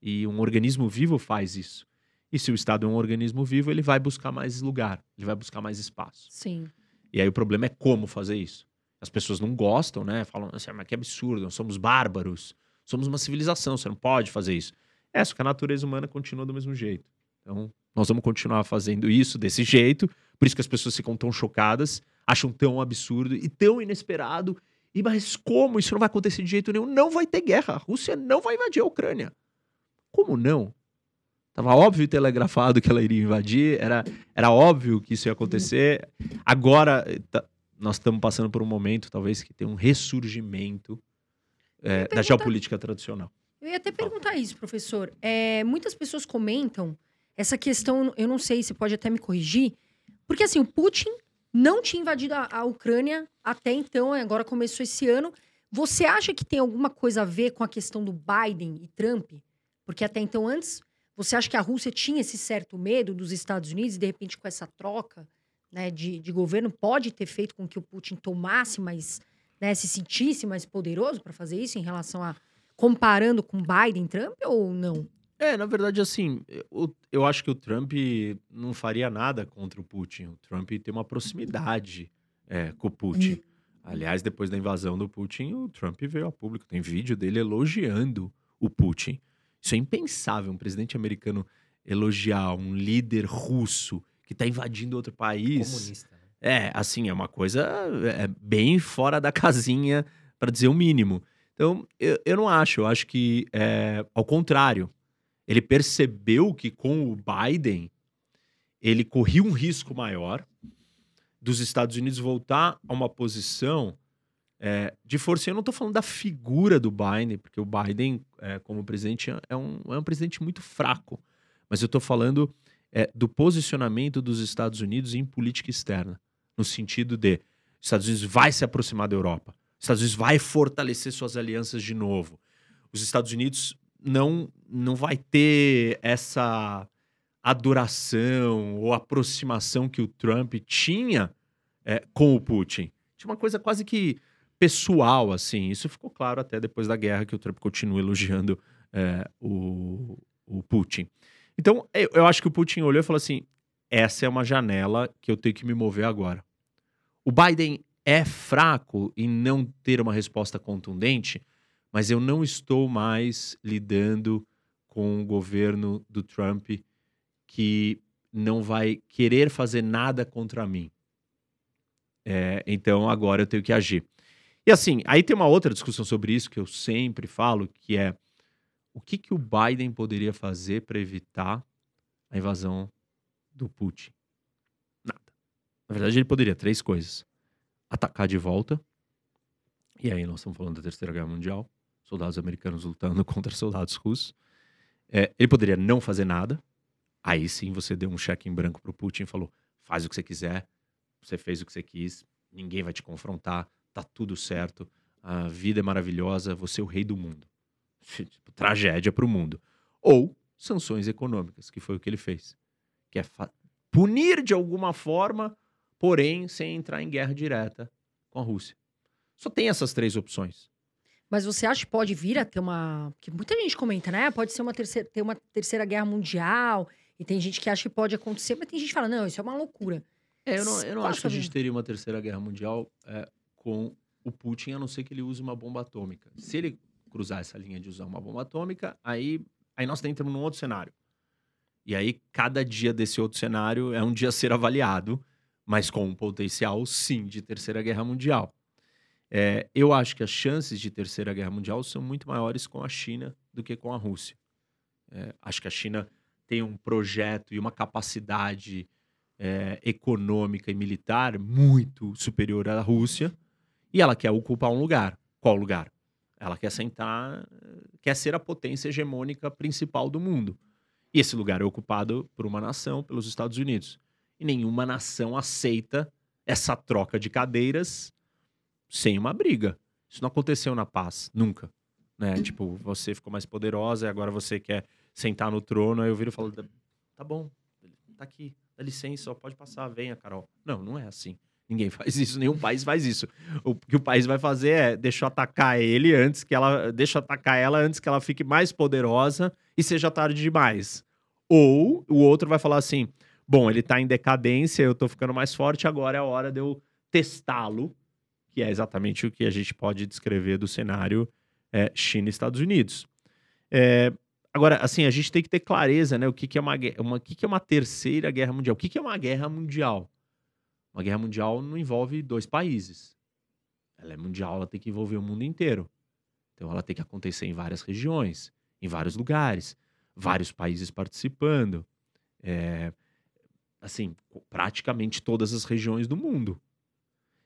C: E um organismo vivo faz isso. E se o Estado é um organismo vivo, ele vai buscar mais lugar, ele vai buscar mais espaço.
A: Sim.
C: E aí o problema é como fazer isso. As pessoas não gostam, né? Falam assim, "Ah, mas que absurdo, nós somos bárbaros, somos uma civilização, você não pode fazer isso. É, só que a natureza humana continua do mesmo jeito. Então, nós vamos continuar fazendo isso desse jeito, por isso que as pessoas ficam tão chocadas, acham tão absurdo e tão inesperado. E mas como isso não vai acontecer de jeito nenhum? Não vai ter guerra. A Rússia não vai invadir a Ucrânia. Como não? Tava óbvio e telegrafado que ela iria invadir, era, era óbvio que isso ia acontecer. Agora, tá- nós estamos passando por um momento, talvez, que tem um ressurgimento eh, da geopolítica tradicional.
A: Eu ia até perguntar isso, professor. É, muitas pessoas comentam essa questão, eu não sei, você pode até me corrigir, porque assim, o Putin não tinha invadido a, a Ucrânia até então, agora começou esse ano. Você acha que tem alguma coisa a ver com a questão do Biden e Trump? Porque até então, antes, você acha que a Rússia tinha esse certo medo dos Estados Unidos e, de repente, com essa troca né, de, de governo, pode ter feito com que o Putin tomasse mais, né, se sentisse mais poderoso para fazer isso em relação a comparando com Biden e Trump ou não?
C: É, na verdade, assim, eu, eu acho que o Trump não faria nada contra o Putin. O Trump tem uma proximidade é, com o Putin. Aliás, depois da invasão do Putin, o Trump veio a público. Tem vídeo dele elogiando o Putin. Isso é impensável, um presidente americano elogiar um líder russo que está invadindo outro país.
B: Comunista. né?
C: É, assim, é uma coisa é, bem fora da casinha, para dizer o mínimo. Então, eu, eu não acho. Eu acho que, é, ao contrário, ele percebeu que com o Biden, ele corria um risco maior dos Estados Unidos voltar a uma posição é, de força. Eu não estou falando da figura do Biden, porque o Biden, é, como presidente, é um, é um presidente muito fraco. Mas eu estou falando é, do posicionamento dos Estados Unidos em política externa, no sentido de os Estados Unidos vai se aproximar da Europa, os Estados Unidos vai fortalecer suas alianças de novo, os Estados Unidos não não vai ter essa adoração ou aproximação que o Trump tinha é, com o Putin. Tinha uma coisa quase que pessoal, assim. Isso ficou claro até depois da guerra, que o Trump continua elogiando é, o, o Putin. Então, eu, eu acho que o Putin olhou e falou assim: essa é uma janela que eu tenho que me mover agora. O Biden é fraco em não ter uma resposta contundente, mas eu não estou mais lidando com o governo do Trump que não vai querer fazer nada contra mim. É, então agora eu tenho que agir. E assim, aí tem uma outra discussão sobre isso que eu sempre falo, que é o que, que o Biden poderia fazer para evitar a invasão do Putin? Nada. Na verdade, ele poderia três coisas: atacar de volta, e aí nós estamos falando da Terceira Guerra Mundial, soldados americanos lutando contra soldados russos. É, ele poderia não fazer nada, aí sim você deu um cheque em branco para o Putin e falou: faz o que você quiser, você fez o que você quis, ninguém vai te confrontar, tá tudo certo, a vida é maravilhosa, você é o rei do mundo. Tipo, tragédia para o mundo. Ou sanções econômicas, que foi o que ele fez. Que é punir de alguma forma, porém sem entrar em guerra direta com a Rússia. Só tem essas três opções.
A: Mas você acha que pode vir a ter uma. Que muita gente comenta, né? Pode ser uma terceira, ter uma terceira guerra mundial. E tem gente que acha que pode acontecer, mas tem gente que fala, não, isso é uma loucura.
C: É, eu não, eu não acho que a gente teria uma terceira guerra mundial é, com o Putin, a não ser que ele use uma bomba atômica. Se ele cruzar essa linha de usar uma bomba atômica, aí, aí nós entramos num outro cenário. E aí, cada dia desse outro cenário é um dia a ser avaliado, mas com um potencial, sim, de terceira guerra mundial. É, eu acho que as chances de terceira guerra mundial são muito maiores com a China do que com a Rússia. É, acho que a China tem um projeto e uma capacidade é, econômica e militar muito superior à Rússia e ela quer ocupar um lugar. Qual lugar? Ela quer sentar, quer ser a potência hegemônica principal do mundo. E esse lugar é ocupado por uma nação, pelos Estados Unidos. E nenhuma nação aceita essa troca de cadeiras sem uma briga. Isso não aconteceu na paz, nunca. Né? Tipo, você ficou mais poderosa e agora você quer sentar no trono. Aí eu viro e falo: tá bom, tá aqui, dá licença, pode passar, venha, Carol. Não, não é assim. Ninguém faz isso, nenhum país faz isso. O que o país vai fazer é deixar atacar ele antes que ela. Deixa atacar ela antes que ela fique mais poderosa e seja tarde demais. Ou o outro vai falar assim: bom, ele tá em decadência, eu tô ficando mais forte, agora é a hora de eu testá-lo, que é exatamente o que a gente pode descrever do cenário é, China Estados Unidos. É, agora, assim, a gente tem que ter clareza, né? O que, que é uma, uma, que, que é uma terceira guerra mundial? O que, que é uma guerra mundial? Uma guerra mundial não envolve dois países. Ela é mundial, ela tem que envolver o mundo inteiro. Então ela tem que acontecer em várias regiões, em vários lugares, vários países participando. É, assim, praticamente todas as regiões do mundo.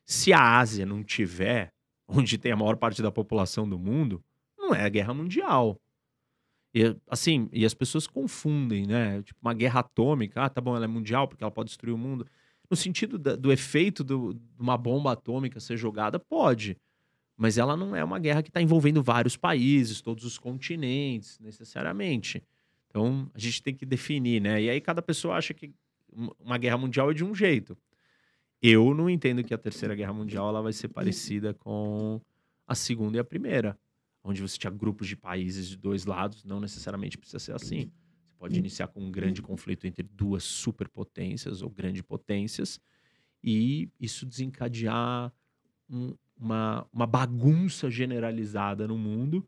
C: Se a Ásia não tiver, onde tem a maior parte da população do mundo, não é a guerra mundial. E, assim, e as pessoas confundem, né? Tipo, uma guerra atômica, ah, tá bom, ela é mundial porque ela pode destruir o mundo. No sentido da, do efeito de uma bomba atômica ser jogada, pode. Mas ela não é uma guerra que está envolvendo vários países, todos os continentes, necessariamente. Então, a gente tem que definir, né? E aí cada pessoa acha que uma guerra mundial é de um jeito. Eu não entendo que a terceira guerra mundial ela vai ser parecida com a segunda e a primeira, onde você tinha grupos de países de dois lados, não necessariamente precisa ser assim. Pode hum. iniciar com um grande conflito entre duas superpotências ou grandes potências e isso desencadear um, uma, uma bagunça generalizada no mundo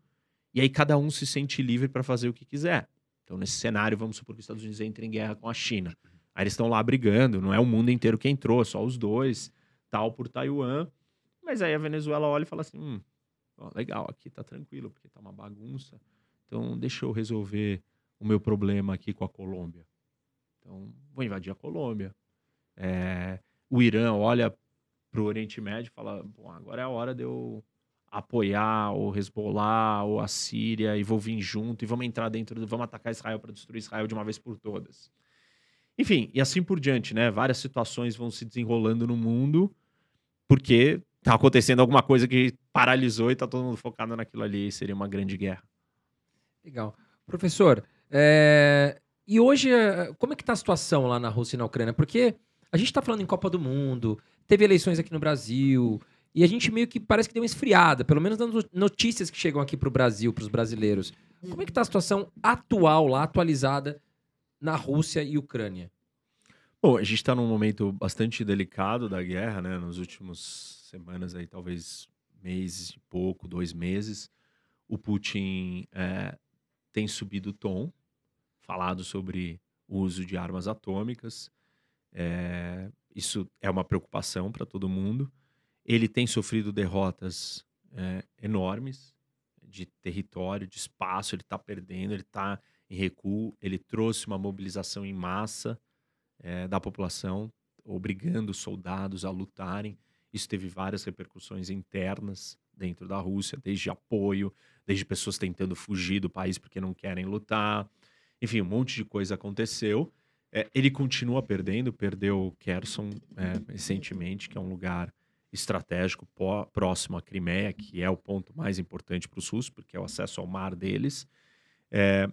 C: e aí cada um se sente livre para fazer o que quiser. Então, nesse cenário, vamos supor que os Estados Unidos entrem em guerra com a China. Aí eles estão lá brigando, não é o mundo inteiro que entrou, só os dois, tal por Taiwan. Mas aí a Venezuela olha e fala assim: hum, ó, legal, aqui tá tranquilo, porque tá uma bagunça. Então, deixa eu resolver o meu problema aqui com a Colômbia. Então, vou invadir a Colômbia. É, o Irã olha para o Oriente Médio e fala: Bom, agora é a hora de eu apoiar o Hezbollah ou a Síria e vou vir junto e vamos entrar dentro, vamos atacar Israel para destruir Israel de uma vez por todas. Enfim, e assim por diante, né? Várias situações vão se desenrolando no mundo porque tá acontecendo alguma coisa que paralisou e tá todo mundo focado naquilo ali e seria uma grande guerra.
B: Legal. Professor, é... E hoje, é, como é que tá a situação lá na Rússia e na Ucrânia? Porque a gente está falando em Copa do Mundo, teve eleições aqui no Brasil, e a gente meio que parece que deu uma esfriada, pelo menos nas notícias que chegam aqui para o Brasil, para os brasileiros. Como é que está a situação atual lá, atualizada, na Rússia e Ucrânia?
C: Bom, a gente está num momento bastante delicado da guerra, né? Nos últimos semanas aí, talvez meses e pouco, dois meses, o Putin é, tem subido o tom, falado sobre o uso de armas atômicas. É, isso é uma preocupação para todo mundo. Ele tem sofrido derrotas é, enormes de território, de espaço. Ele está perdendo, ele está em recuo. Ele trouxe uma mobilização em massa é, da população, obrigando soldados a lutarem. Isso teve várias repercussões internas dentro da Rússia, desde apoio, desde pessoas tentando fugir do país porque não querem lutar. Enfim, um monte de coisa aconteceu. É, ele continua perdendo, perdeu Kherson é, recentemente, que é um lugar estratégico próximo à Crimeia, que é o ponto mais importante para os russos, porque é o acesso ao mar deles. É,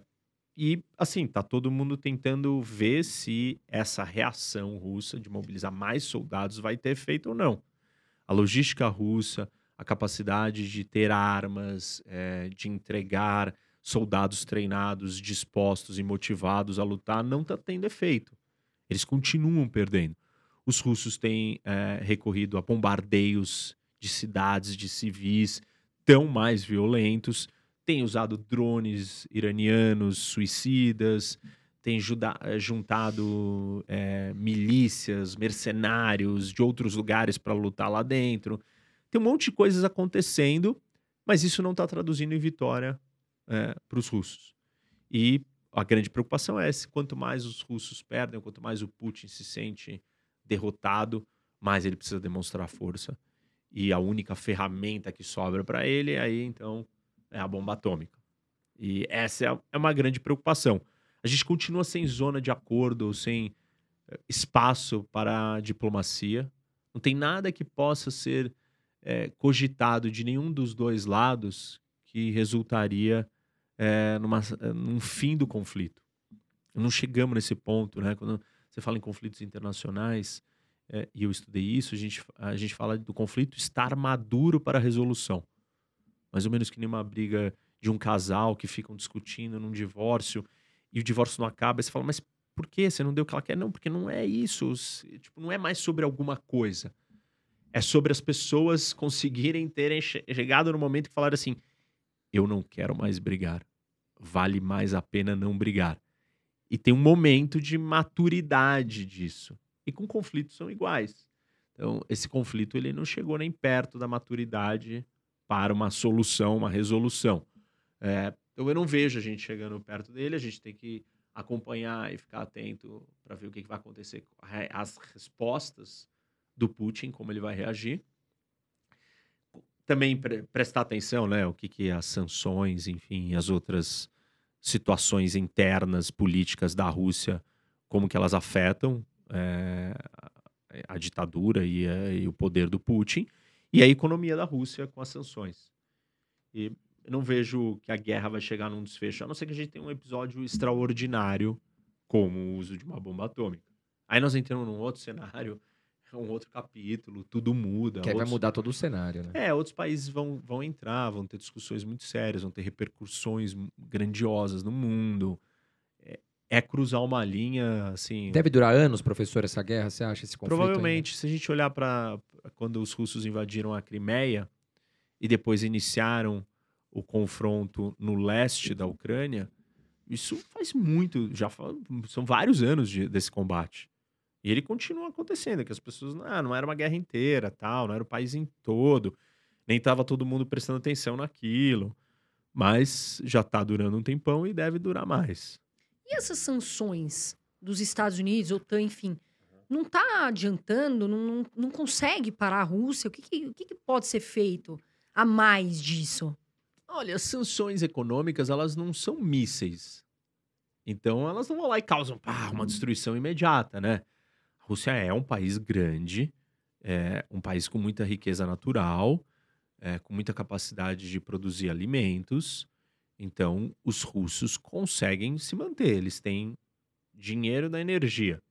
C: e, assim, tá todo mundo tentando ver se essa reação russa de mobilizar mais soldados vai ter efeito ou não. A logística russa, a capacidade de ter armas, é, de entregar soldados treinados, dispostos e motivados a lutar, não está tendo efeito. Eles continuam perdendo. Os russos têm é, recorrido a bombardeios de cidades, de civis, tão mais violentos, têm usado drones iranianos suicidas, têm juntado é, milícias, mercenários de outros lugares para lutar lá dentro. Tem um monte de coisas acontecendo, mas isso não está traduzindo em vitória é, para os russos. E a grande preocupação é se quanto mais os russos perdem, quanto mais o Putin se sente derrotado, mais ele precisa demonstrar força. E a única ferramenta que sobra para ele aí então é a bomba atômica. E essa é, é uma grande preocupação. A gente continua sem zona de acordo, sem é, espaço para a diplomacia. Não tem nada que possa ser é, cogitado de nenhum dos dois lados que resultaria é, numa, num fim do conflito. Não chegamos nesse ponto, né? Quando você fala em conflitos internacionais, é, e eu estudei isso, a gente, a gente fala do conflito estar maduro para a resolução. Mais ou menos que nem uma briga de um casal que ficam discutindo num divórcio e o divórcio não acaba, você fala, mas por que você não deu o que ela quer? Não, porque não é isso. Tipo, não é mais sobre alguma coisa é sobre as pessoas conseguirem terem chegado no momento que falaram assim: eu não quero mais brigar. Vale mais a pena não brigar. E tem um momento de maturidade disso. E com conflitos são iguais. Então, esse conflito ele não chegou nem perto da maturidade para uma solução, uma resolução. É, então, eu não vejo a gente chegando perto dele. A gente tem que acompanhar e ficar atento para ver o que, que vai acontecer. As respostas do Putin, como ele vai reagir. Também pre prestar atenção, né, o que, que as sanções, enfim, as outras situações internas políticas da Rússia, como que elas afetam é, a ditadura e, a, e, o poder do Putin e a economia da Rússia com as sanções. E eu não vejo que a guerra vai chegar num desfecho, a não ser que a gente tenha um episódio extraordinário, como o uso de uma bomba atômica. Aí nós entramos num outro cenário um outro capítulo, tudo muda.
B: Que outros... vai mudar todo o cenário, né?
C: É, outros países vão, vão entrar, vão ter discussões muito sérias, vão ter repercussões grandiosas no mundo. É, é cruzar uma linha, assim...
B: Deve durar anos, professor, essa guerra, você acha, esse conflito?
C: Provavelmente, ainda? se a gente olhar para quando os russos invadiram a Crimeia e depois iniciaram o confronto no leste da Ucrânia, isso faz muito, já são vários anos de, desse combate. E ele continua acontecendo, que as pessoas, ah, não era uma guerra inteira, tal, não era o país em todo, nem estava todo mundo prestando atenção naquilo. Mas já está durando um tempão e deve durar mais.
A: E essas sanções dos Estados Unidos, OTAN, enfim, não está adiantando, não, não, não, consegue parar a Rússia? O que, que, o que, que pode ser feito a mais disso?
C: Olha, as sanções econômicas, elas não são mísseis. Então, elas não vão lá e causam pá, uma destruição imediata, né? Rússia é um país grande, é um país com muita riqueza natural, é, com muita capacidade de produzir alimentos. Então, os russos conseguem se manter. Eles têm dinheiro da energia,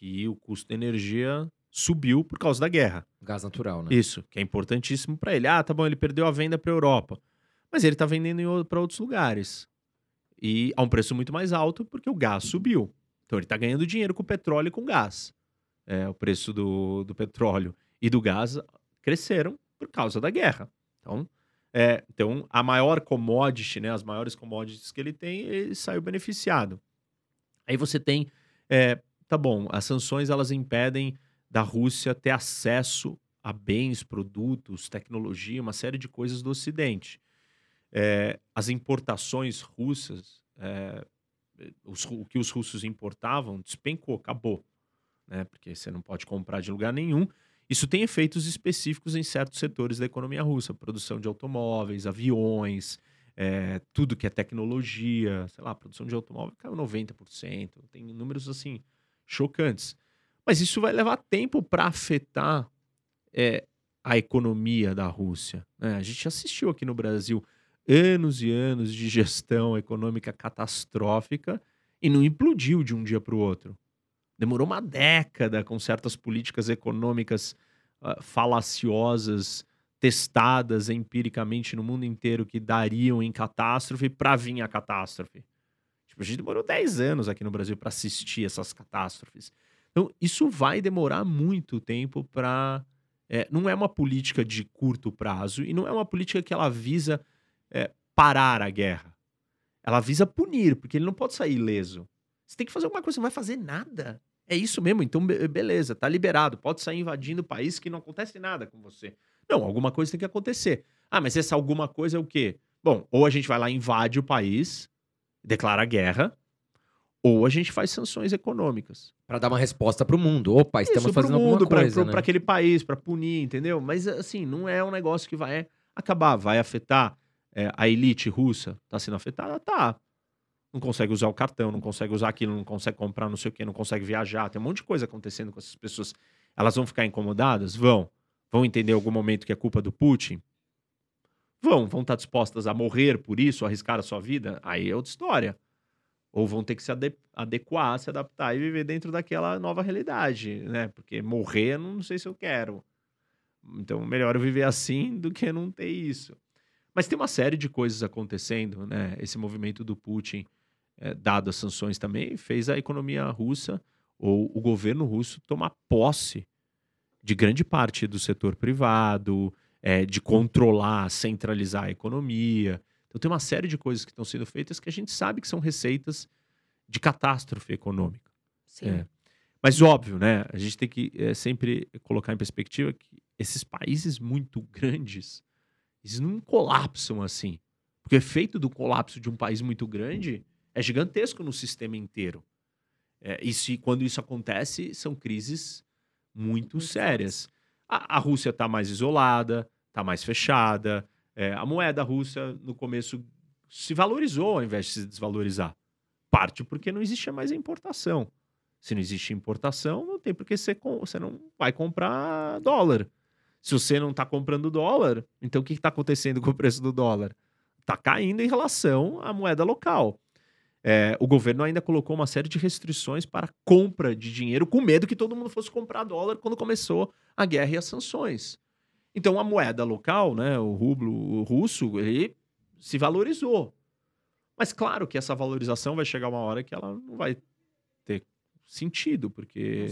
C: que o custo da energia subiu por causa da guerra.
B: Gás natural, né?
C: Isso, que é importantíssimo para ele. Ah, tá bom, ele perdeu a venda para a Europa. Mas ele está vendendo para outros lugares. E a um preço muito mais alto, porque o gás subiu. Então ele está ganhando dinheiro com petróleo e com gás. É, o preço do, do petróleo e do gás cresceram por causa da guerra. Então, é, então a maior commodity, né, as maiores commodities que ele tem, ele saiu beneficiado. Aí você tem, é, tá bom, as sanções elas impedem da Rússia ter acesso a bens, produtos, tecnologia, uma série de coisas do Ocidente. É, as importações russas, é, os, o que os russos importavam, despencou, acabou. Né? Porque você não pode comprar de lugar nenhum. Isso tem efeitos específicos em certos setores da economia russa, produção de automóveis, aviões, é, tudo que é tecnologia, sei lá, produção de automóvel caiu 90%, tem números assim chocantes. Mas isso vai levar tempo para afetar é, a economia da Rússia. Né? A gente assistiu aqui no Brasil anos e anos de gestão econômica catastrófica e não implodiu de um dia para o outro. Demorou uma década com certas políticas econômicas uh, falaciosas, testadas empiricamente no mundo inteiro, que dariam em catástrofe para vir a catástrofe. Tipo, a gente demorou 10 anos aqui no Brasil para assistir essas catástrofes. Então, isso vai demorar muito tempo para. É, não é uma política de curto prazo e não é uma política que ela visa é, parar a guerra. Ela visa punir, porque ele não pode sair ileso. Você tem que fazer alguma coisa, você não vai fazer nada. É isso mesmo, então beleza, tá liberado. Pode sair invadindo o país que não acontece nada com você. Não, alguma coisa tem que acontecer. Ah, mas essa alguma coisa é o quê? Bom, ou a gente vai lá invade o país, declara guerra, ou a gente faz sanções econômicas.
B: Para dar uma resposta para o mundo. Opa, estamos
C: Isso,
B: fazendo
C: mundo,
B: alguma coisa,
C: Para
B: né?
C: aquele país, para punir, entendeu? Mas assim, não é um negócio que vai acabar, vai afetar é, a elite russa. Tá sendo afetada? Tá não consegue usar o cartão, não consegue usar aquilo, não consegue comprar não sei o que, não consegue viajar. Tem um monte de coisa acontecendo com essas pessoas. Elas vão ficar incomodadas? Vão. Vão entender em algum momento que é culpa do Putin? Vão. Vão estar dispostas a morrer por isso, arriscar a sua vida? Aí é outra história. Ou vão ter que se adequar, se adaptar e viver dentro daquela nova realidade, né? Porque morrer, não sei se eu quero. Então, melhor eu viver assim do que não ter isso. Mas tem uma série de coisas acontecendo, né? Esse movimento do Putin é, dado as sanções também, fez a economia russa ou o governo russo tomar posse de grande parte do setor privado, é, de controlar, centralizar a economia. Então tem uma série de coisas que estão sendo feitas que a gente sabe que são receitas de catástrofe econômica.
A: Sim.
C: É. Mas óbvio, né? A gente tem que é, sempre colocar em perspectiva que esses países muito grandes, eles não colapsam assim. Porque o efeito do colapso de um país muito grande é gigantesco no sistema inteiro. É, e se, quando isso acontece, são crises muito, muito sérias. A, a, Rússia está mais isolada, está mais fechada. É, a moeda russa, no começo, se valorizou ao invés de se desvalorizar. Parte porque não existia mais importação. Se não existe importação, não tem porque você, você não vai comprar dólar. Se você não está comprando dólar, então o que está acontecendo com o preço do dólar? Está caindo em relação à moeda local. É, o governo ainda colocou uma série de restrições para compra de dinheiro, com medo que todo mundo fosse comprar dólar quando começou a guerra e as sanções. Então a moeda local, né, o rublo russo, ele se valorizou. Mas claro que essa valorização vai chegar uma hora que ela não vai ter sentido, porque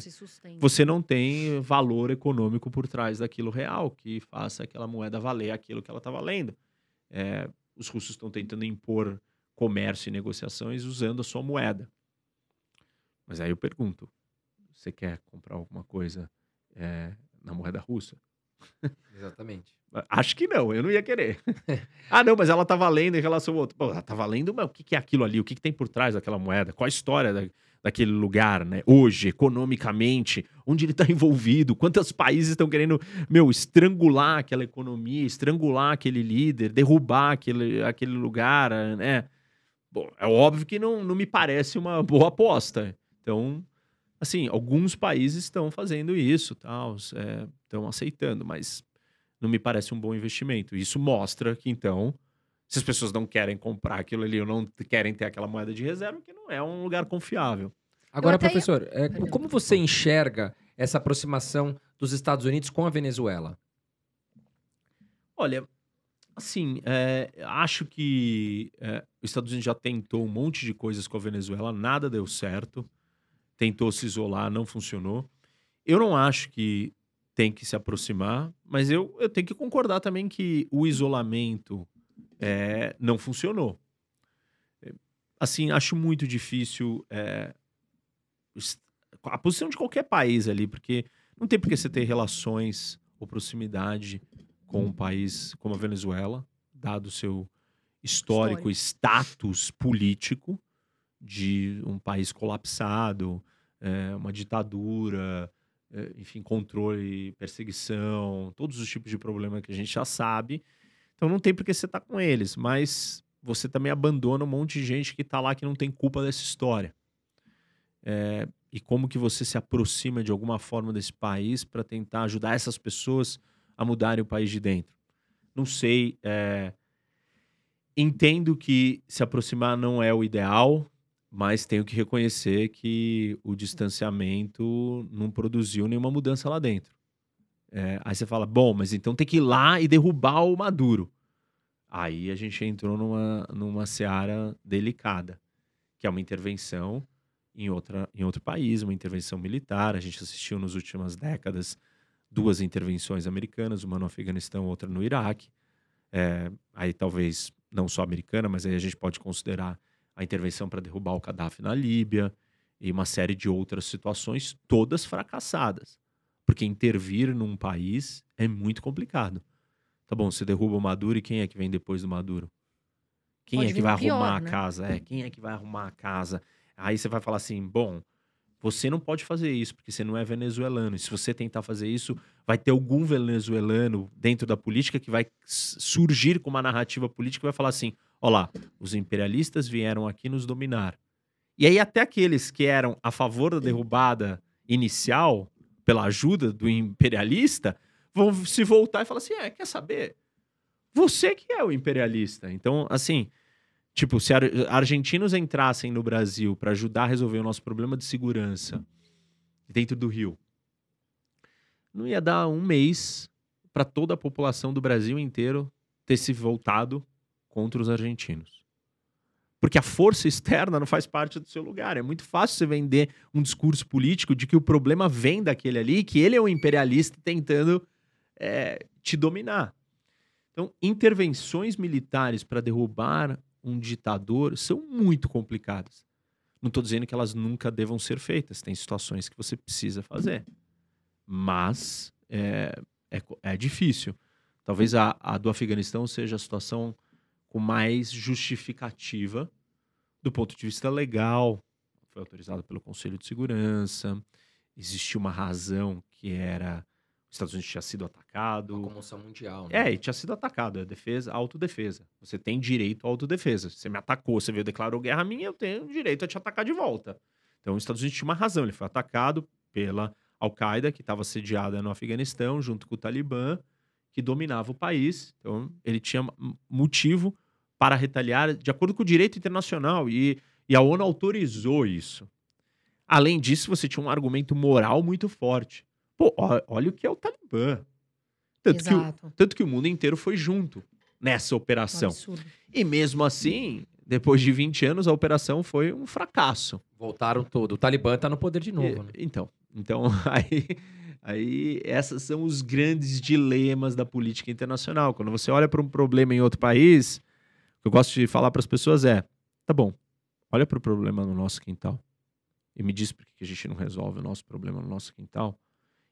A: não
C: você não tem valor econômico por trás daquilo real que faça aquela moeda valer aquilo que ela está valendo. É, os russos estão tentando impor comércio e negociações usando a sua moeda. Mas aí eu pergunto: você quer comprar alguma coisa é, na moeda russa?
B: Exatamente.
C: Acho que não, eu não ia querer. ah, não, mas ela tá valendo em relação ao outro. Pô, ela tá valendo, mas o que, é aquilo ali? O que, que tem por trás daquela moeda? Qual a história da, daquele lugar, né? Hoje, economicamente, onde ele tá envolvido? Quantos países estão querendo, meu, estrangular aquela economia, estrangular aquele líder, derrubar aquele, aquele lugar, né? Bom, é óbvio que não, não me parece uma boa aposta. Então, assim, alguns países estão fazendo isso, tal, é, estão aceitando, mas não me parece um bom investimento. Isso mostra que, então, se as pessoas não querem comprar aquilo ali ou não querem ter aquela moeda de reserva, que não é um lugar confiável.
B: Agora,
A: até-
B: professor, é, como você enxerga essa aproximação dos Estados Unidos com a Venezuela?
C: Olha, assim, é, acho que é, os Estados Unidos já tentou um monte de coisas com a Venezuela, nada deu certo. Tentou se isolar, não funcionou. Eu não acho que tem que se aproximar, mas eu, eu tenho que concordar também que o isolamento é, não funcionou. Assim, acho muito difícil a posição de qualquer país ali, porque não tem por que você ter relações ou proximidade com um país como a Venezuela, dado o seu histórico, status político de um país colapsado, é, uma ditadura, é, enfim, controle, perseguição, todos os tipos de problema que a gente já sabe. Então não tem por que você estar tá com eles, mas você também abandona um monte de gente que está lá que não tem culpa dessa história. É, e como que você se aproxima de alguma forma desse país para tentar ajudar essas pessoas a mudarem o país de dentro. Não sei. É... Entendo que se aproximar não é o ideal, mas tenho que reconhecer que o distanciamento não produziu nenhuma mudança lá dentro. É, aí você fala, bom, mas então tem que ir lá e derrubar o Maduro. Aí a gente entrou numa, numa seara delicada, que é uma intervenção em, outra, em outro país, uma intervenção militar. A gente assistiu nas últimas décadas duas intervenções americanas, uma no Afeganistão, outra no Iraque. É, aí talvez não só americana, mas aí a gente pode considerar a intervenção para derrubar o Gaddafi na Líbia e uma série de outras situações, todas fracassadas. Porque intervir num país é muito complicado. Tá bom, você derruba o Maduro e quem é que vem depois do Maduro? Quem Pode é que vai pior, arrumar né? a casa? É, quem é que vai arrumar a casa? Aí você vai falar assim: bom, você não pode fazer isso, porque você não é venezuelano. E se você tentar fazer isso, vai ter algum venezuelano dentro da política que vai surgir com uma narrativa política e vai falar assim: olá, os imperialistas vieram aqui nos dominar. E aí, até aqueles que eram a favor da derrubada inicial, pela ajuda do imperialista, vão se voltar e falar assim: é, quer saber? Você que é o imperialista. Então, assim, Tipo, se ar argentinos entrassem no Brasil para ajudar a resolver o nosso problema de segurança dentro do Rio, não ia dar um mês para toda a população do Brasil inteiro ter se voltado contra os argentinos. Porque a força externa não faz parte do seu lugar. É muito fácil você vender um discurso político de que o problema vem daquele ali, que ele é um imperialista tentando é, te dominar. Então, intervenções militares para derrubar um ditador são muito complicadas. Não estou dizendo que elas nunca devam ser feitas. Tem situações que você precisa fazer. Mas é, é, é difícil. Talvez a, a, do Afeganistão seja a situação com mais justificativa do ponto de vista legal. Foi autorizada pelo Conselho de Segurança. Existiu uma razão que era Estados Unidos tinha sido atacado.
B: Uma comoção mundial.
C: Né? É, e tinha sido atacado. É defesa, autodefesa. Você tem direito à autodefesa. Você me atacou, você veio declarou guerra a mim, eu tenho direito a te atacar de volta. Então, os Estados Unidos tinha uma razão. Ele foi atacado pela Al-Qaeda, que estava sediada no Afeganistão, junto com o Talibã, que dominava o país. Então, ele tinha motivo para retaliar de acordo com o direito internacional. E, e a ONU autorizou isso. Além disso, você tinha um argumento moral muito forte. Pô, olha o que é o Talibã. Tanto que, o, tanto que o mundo inteiro foi junto nessa operação. e mesmo assim, depois de 20 anos, a operação foi um fracasso.
B: Voltaram todo. O Talibã está no poder de novo.
C: E, né? Então, então aí, aí essas são os grandes dilemas da política internacional. Quando você olha para um problema em outro país, o que eu gosto de falar para as pessoas é: tá bom, olha para o problema no nosso quintal e me diz por que a gente não resolve o nosso problema no nosso quintal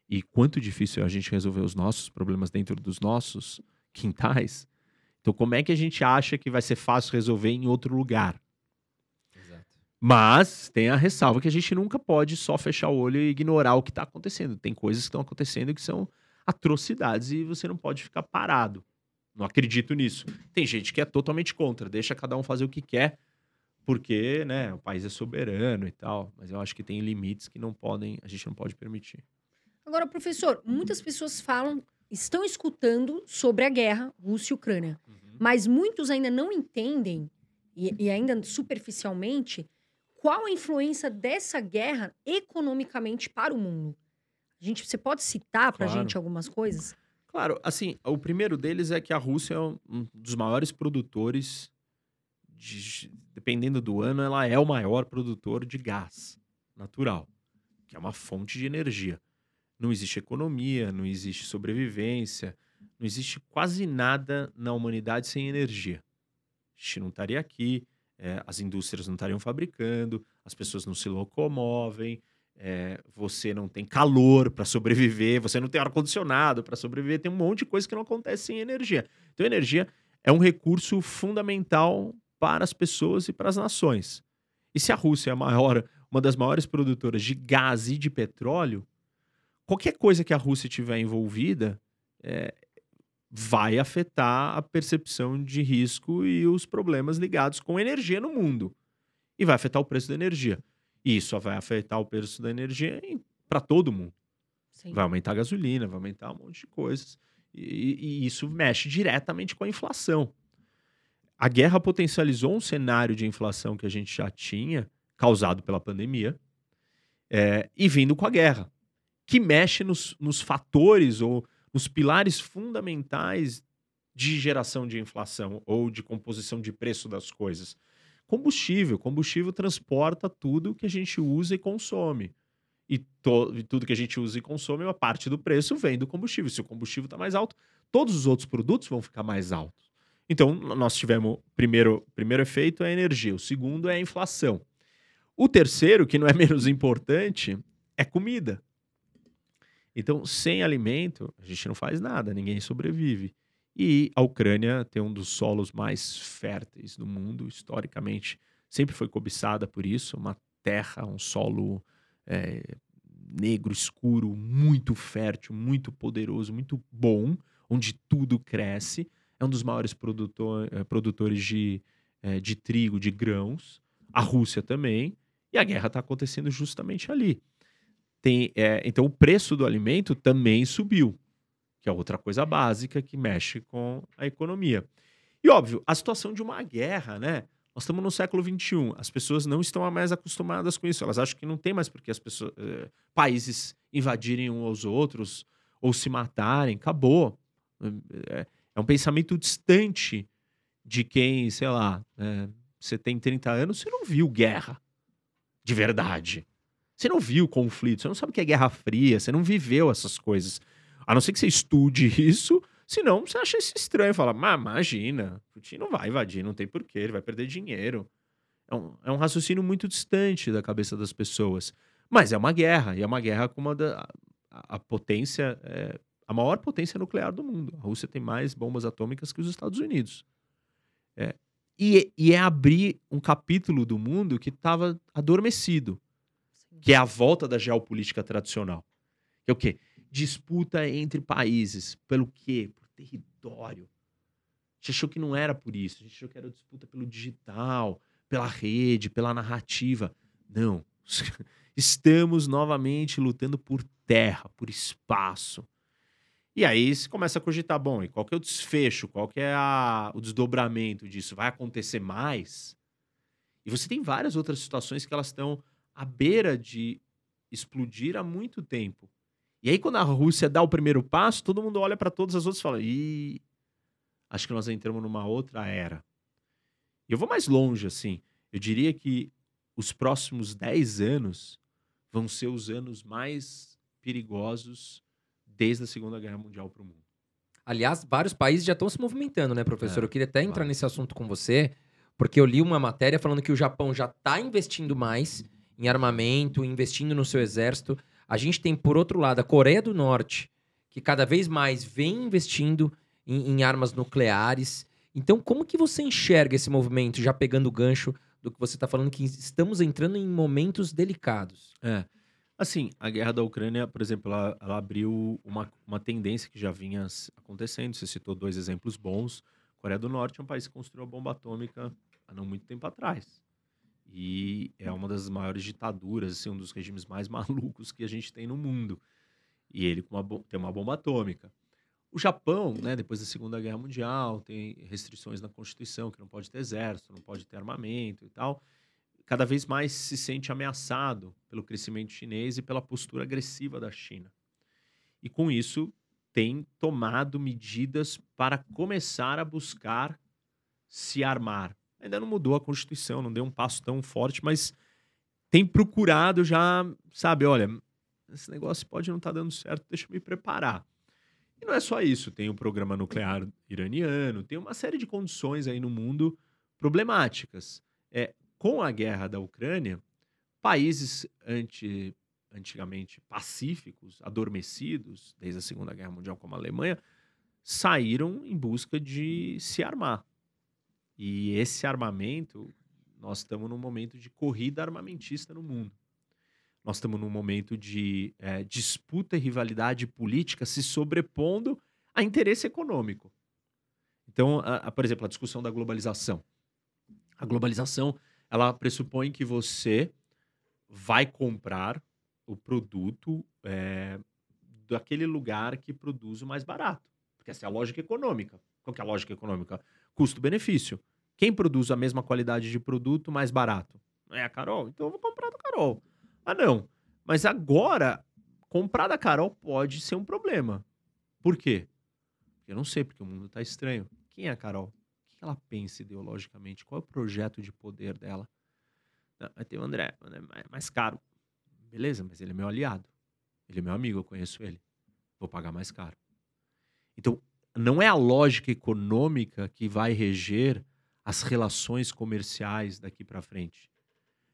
C: e quanto difícil é a gente resolver os nossos problemas dentro dos nossos quintais. Então, como é que a gente acha que vai ser fácil resolver em outro lugar? Exato. Mas tem a ressalva que a gente nunca pode só fechar o olho e ignorar o que está acontecendo. Tem coisas que estão acontecendo que são atrocidades e você não pode ficar parado. Não acredito nisso. Tem gente que é totalmente contra, deixa cada um fazer o que quer, porque né, o país é soberano e tal. Mas eu acho que tem limites que não podem, a gente não pode permitir.
A: Agora, professor, muitas pessoas falam, estão escutando sobre a guerra Rússia e Ucrânia, uhum. mas muitos ainda não entendem, e, e, ainda superficialmente, qual a influência dessa guerra economicamente para o mundo. A gente, você pode citar para a claro. gente algumas coisas?
C: Claro, assim, o primeiro deles é que a Rússia é um dos maiores produtores, de, dependendo do ano, ela é o maior produtor de gás natural, que é uma fonte de energia não existe economia, não existe sobrevivência, não existe quase nada na humanidade sem energia. A gente não estaria aqui, é, as indústrias não estariam fabricando, as pessoas não se locomovem, é, você não tem calor para sobreviver, você não tem ar-condicionado para sobreviver, tem um monte de coisa que não acontece sem energia. Então, energia é um recurso fundamental para as pessoas e para as nações. E se a Rússia é a maior, uma das maiores produtoras de gás e de petróleo, qualquer coisa que a Rússia tiver envolvida é, vai afetar a percepção de risco e os problemas ligados com energia no mundo. E vai afetar o preço da energia. E isso vai afetar o preço da energia para todo mundo. Sim. Vai aumentar a gasolina, vai aumentar um monte de coisas. E, e, isso mexe diretamente com a inflação. A guerra potencializou um cenário de inflação que a gente já tinha, causado pela pandemia, é, e vindo com a guerra, que mexe nos, nos fatores ou nos pilares fundamentais de geração de inflação ou de composição de preço das coisas. Combustível. Combustível transporta tudo que a gente usa e consome. E, to, e tudo que a gente usa e consome, uma parte do preço vem do combustível. Se o combustível está mais alto, todos os outros produtos vão ficar mais altos. Então, nós tivemos primeiro primeiro efeito é a energia, o segundo é a inflação. O terceiro, que não é menos importante, é comida. Então, sem alimento, a gente não faz nada, ninguém sobrevive. E a Ucrânia tem um dos solos mais férteis do mundo, historicamente, sempre foi cobiçada por isso, uma terra, um solo é, negro, escuro, muito fértil, muito poderoso, muito bom, onde tudo cresce. É um dos maiores produtor, é, produtores de, é, de trigo, de grãos. A Rússia também. E a guerra está acontecendo justamente ali. Tem, é, então, o preço do alimento também subiu, que é outra coisa básica que mexe com a economia. E, óbvio, a situação de uma guerra, né? Nós estamos no século XXI, as pessoas não estão mais acostumadas com isso. Elas acham que não tem mais porque as pessoas, eh, países invadirem uns aos outros ou se matarem. Acabou. É, é um pensamento distante de quem, sei lá, é, você tem 30 anos, você não viu guerra de verdade. Você não viu conflito, você não sabe o que é Guerra Fria, você não viveu essas coisas. A não ser que você estude isso, senão você acha isso estranho. Fala, mas imagina, Putin não vai invadir, não tem porquê, ele vai perder dinheiro. É um, é um raciocínio muito distante da cabeça das pessoas. Mas é uma guerra, e é uma guerra com uma da. A, a potência, é, a maior potência nuclear do mundo. A Rússia tem mais bombas atômicas que os Estados Unidos. É, e, e é abrir um capítulo do mundo que estava adormecido que é a volta da geopolítica tradicional. Que é o quê? Disputa entre países. Pelo quê? Por território. A gente achou que não era por isso. A gente achou que era disputa pelo digital, pela rede, pela narrativa. Não. Estamos novamente lutando por terra, por espaço. E aí você começa a cogitar, bom, e qual que é o desfecho? Qual que é a, o desdobramento disso? Vai acontecer mais? E você tem várias outras situações que elas estão à beira de explodir há muito tempo. E aí, quando a Rússia dá o primeiro passo, todo mundo olha para todas as outras e fala: Ih, acho que nós entramos numa outra era. E eu vou mais longe, assim. Eu diria que os próximos 10 anos vão ser os anos mais perigosos desde a Segunda Guerra Mundial para o mundo.
B: Aliás, vários países já estão se movimentando, né, professor? É, eu queria até entrar nesse assunto com você, porque eu li uma matéria falando que o Japão já está investindo mais em armamento, investindo no seu exército. A gente tem, por outro lado, a Coreia do Norte, que cada vez mais vem investindo em, em armas nucleares. Então, como que você enxerga esse movimento, já pegando o gancho do que você está falando, que estamos entrando em momentos delicados?
C: É. Assim, a guerra da Ucrânia, por exemplo, ela, ela abriu uma, uma tendência que já vinha acontecendo. Você citou dois exemplos bons. Coreia do Norte é um país que construiu a bomba atômica há não muito tempo atrás. E é uma das maiores ditaduras, assim, um dos regimes mais malucos que a gente tem no mundo. E ele uma tem uma bomba atômica. O Japão, né, depois da Segunda Guerra Mundial, tem restrições na Constituição, que não pode ter exército, não pode ter armamento e tal. Cada vez mais se sente ameaçado pelo crescimento chinês e pela postura agressiva da China. E com isso, tem tomado medidas para começar a buscar se armar, Ainda não mudou a Constituição, não deu um passo tão forte, mas tem procurado já, sabe, olha, esse negócio pode não estar tá dando certo, deixa eu me preparar. E não é só isso, tem o programa nuclear iraniano, tem uma série de condições aí no mundo problemáticas. É, com a guerra da Ucrânia, países anti, antigamente pacíficos, adormecidos, desde a Segunda Guerra Mundial, como a Alemanha, saíram em busca de se armar. E esse armamento, nós estamos num momento de corrida armamentista no mundo. Nós estamos num momento de é, disputa e rivalidade política se sobrepondo a interesse econômico. Então, a, a, por exemplo, a discussão da globalização. A globalização, ela pressupõe que você vai comprar o produto é, daquele lugar que produz o mais barato. Porque essa é a lógica econômica. Qual que é a lógica econômica? Custo-benefício. Quem produz a mesma qualidade de produto mais barato? É a Carol? Então eu vou comprar da Carol. Ah, não. Mas agora, comprar da Carol pode ser um problema. Por quê? Eu não sei, porque o mundo está estranho. Quem é a Carol? O que ela pensa ideologicamente? Qual é o projeto de poder dela? Não, tem o André, o André é mais caro. Beleza, mas ele é meu aliado. Ele é meu amigo, eu conheço ele. Vou pagar mais caro. Então, não é a lógica econômica que vai reger as relações comerciais daqui para frente.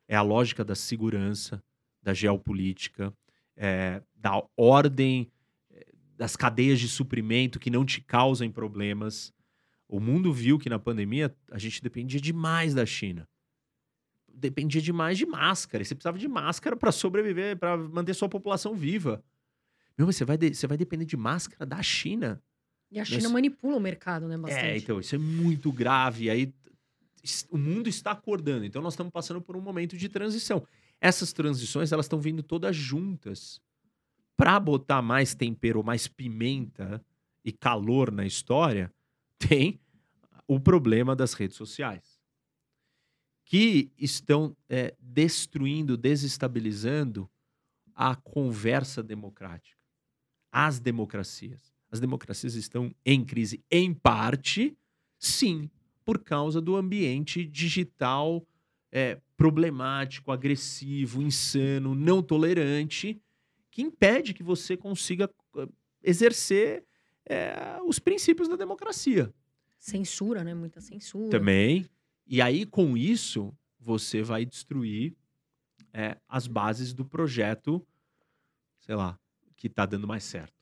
C: É a lógica da segurança, da geopolítica, é, da ordem é, das cadeias de suprimento que não te causam problemas. O mundo viu que na pandemia a gente dependia demais da China. Dependia demais de máscara. Você precisava de máscara para sobreviver, para manter sua população viva. Meu, mas você vai, de, você vai depender de máscara da China.
A: E a China manipula o mercado, né? Bastante.
C: É, então, isso é muito grave. Aí o mundo está acordando. Então, nós estamos passando por um momento de transição. Essas transições, elas estão vindo todas juntas. Para botar mais tempero, mais pimenta e calor na história, tem o problema das redes sociais, que estão é, destruindo, desestabilizando a conversa democrática, as democracias. As democracias estão em crise, em parte, sim, por causa do ambiente digital é, problemático, agressivo, insano, não tolerante, que impede que você consiga eh, exercer é, os princípios da democracia.
A: Censura, né? Muita censura.
C: Também. E aí, com isso, você vai destruir é, as bases do projeto, sei lá, que está dando mais certo.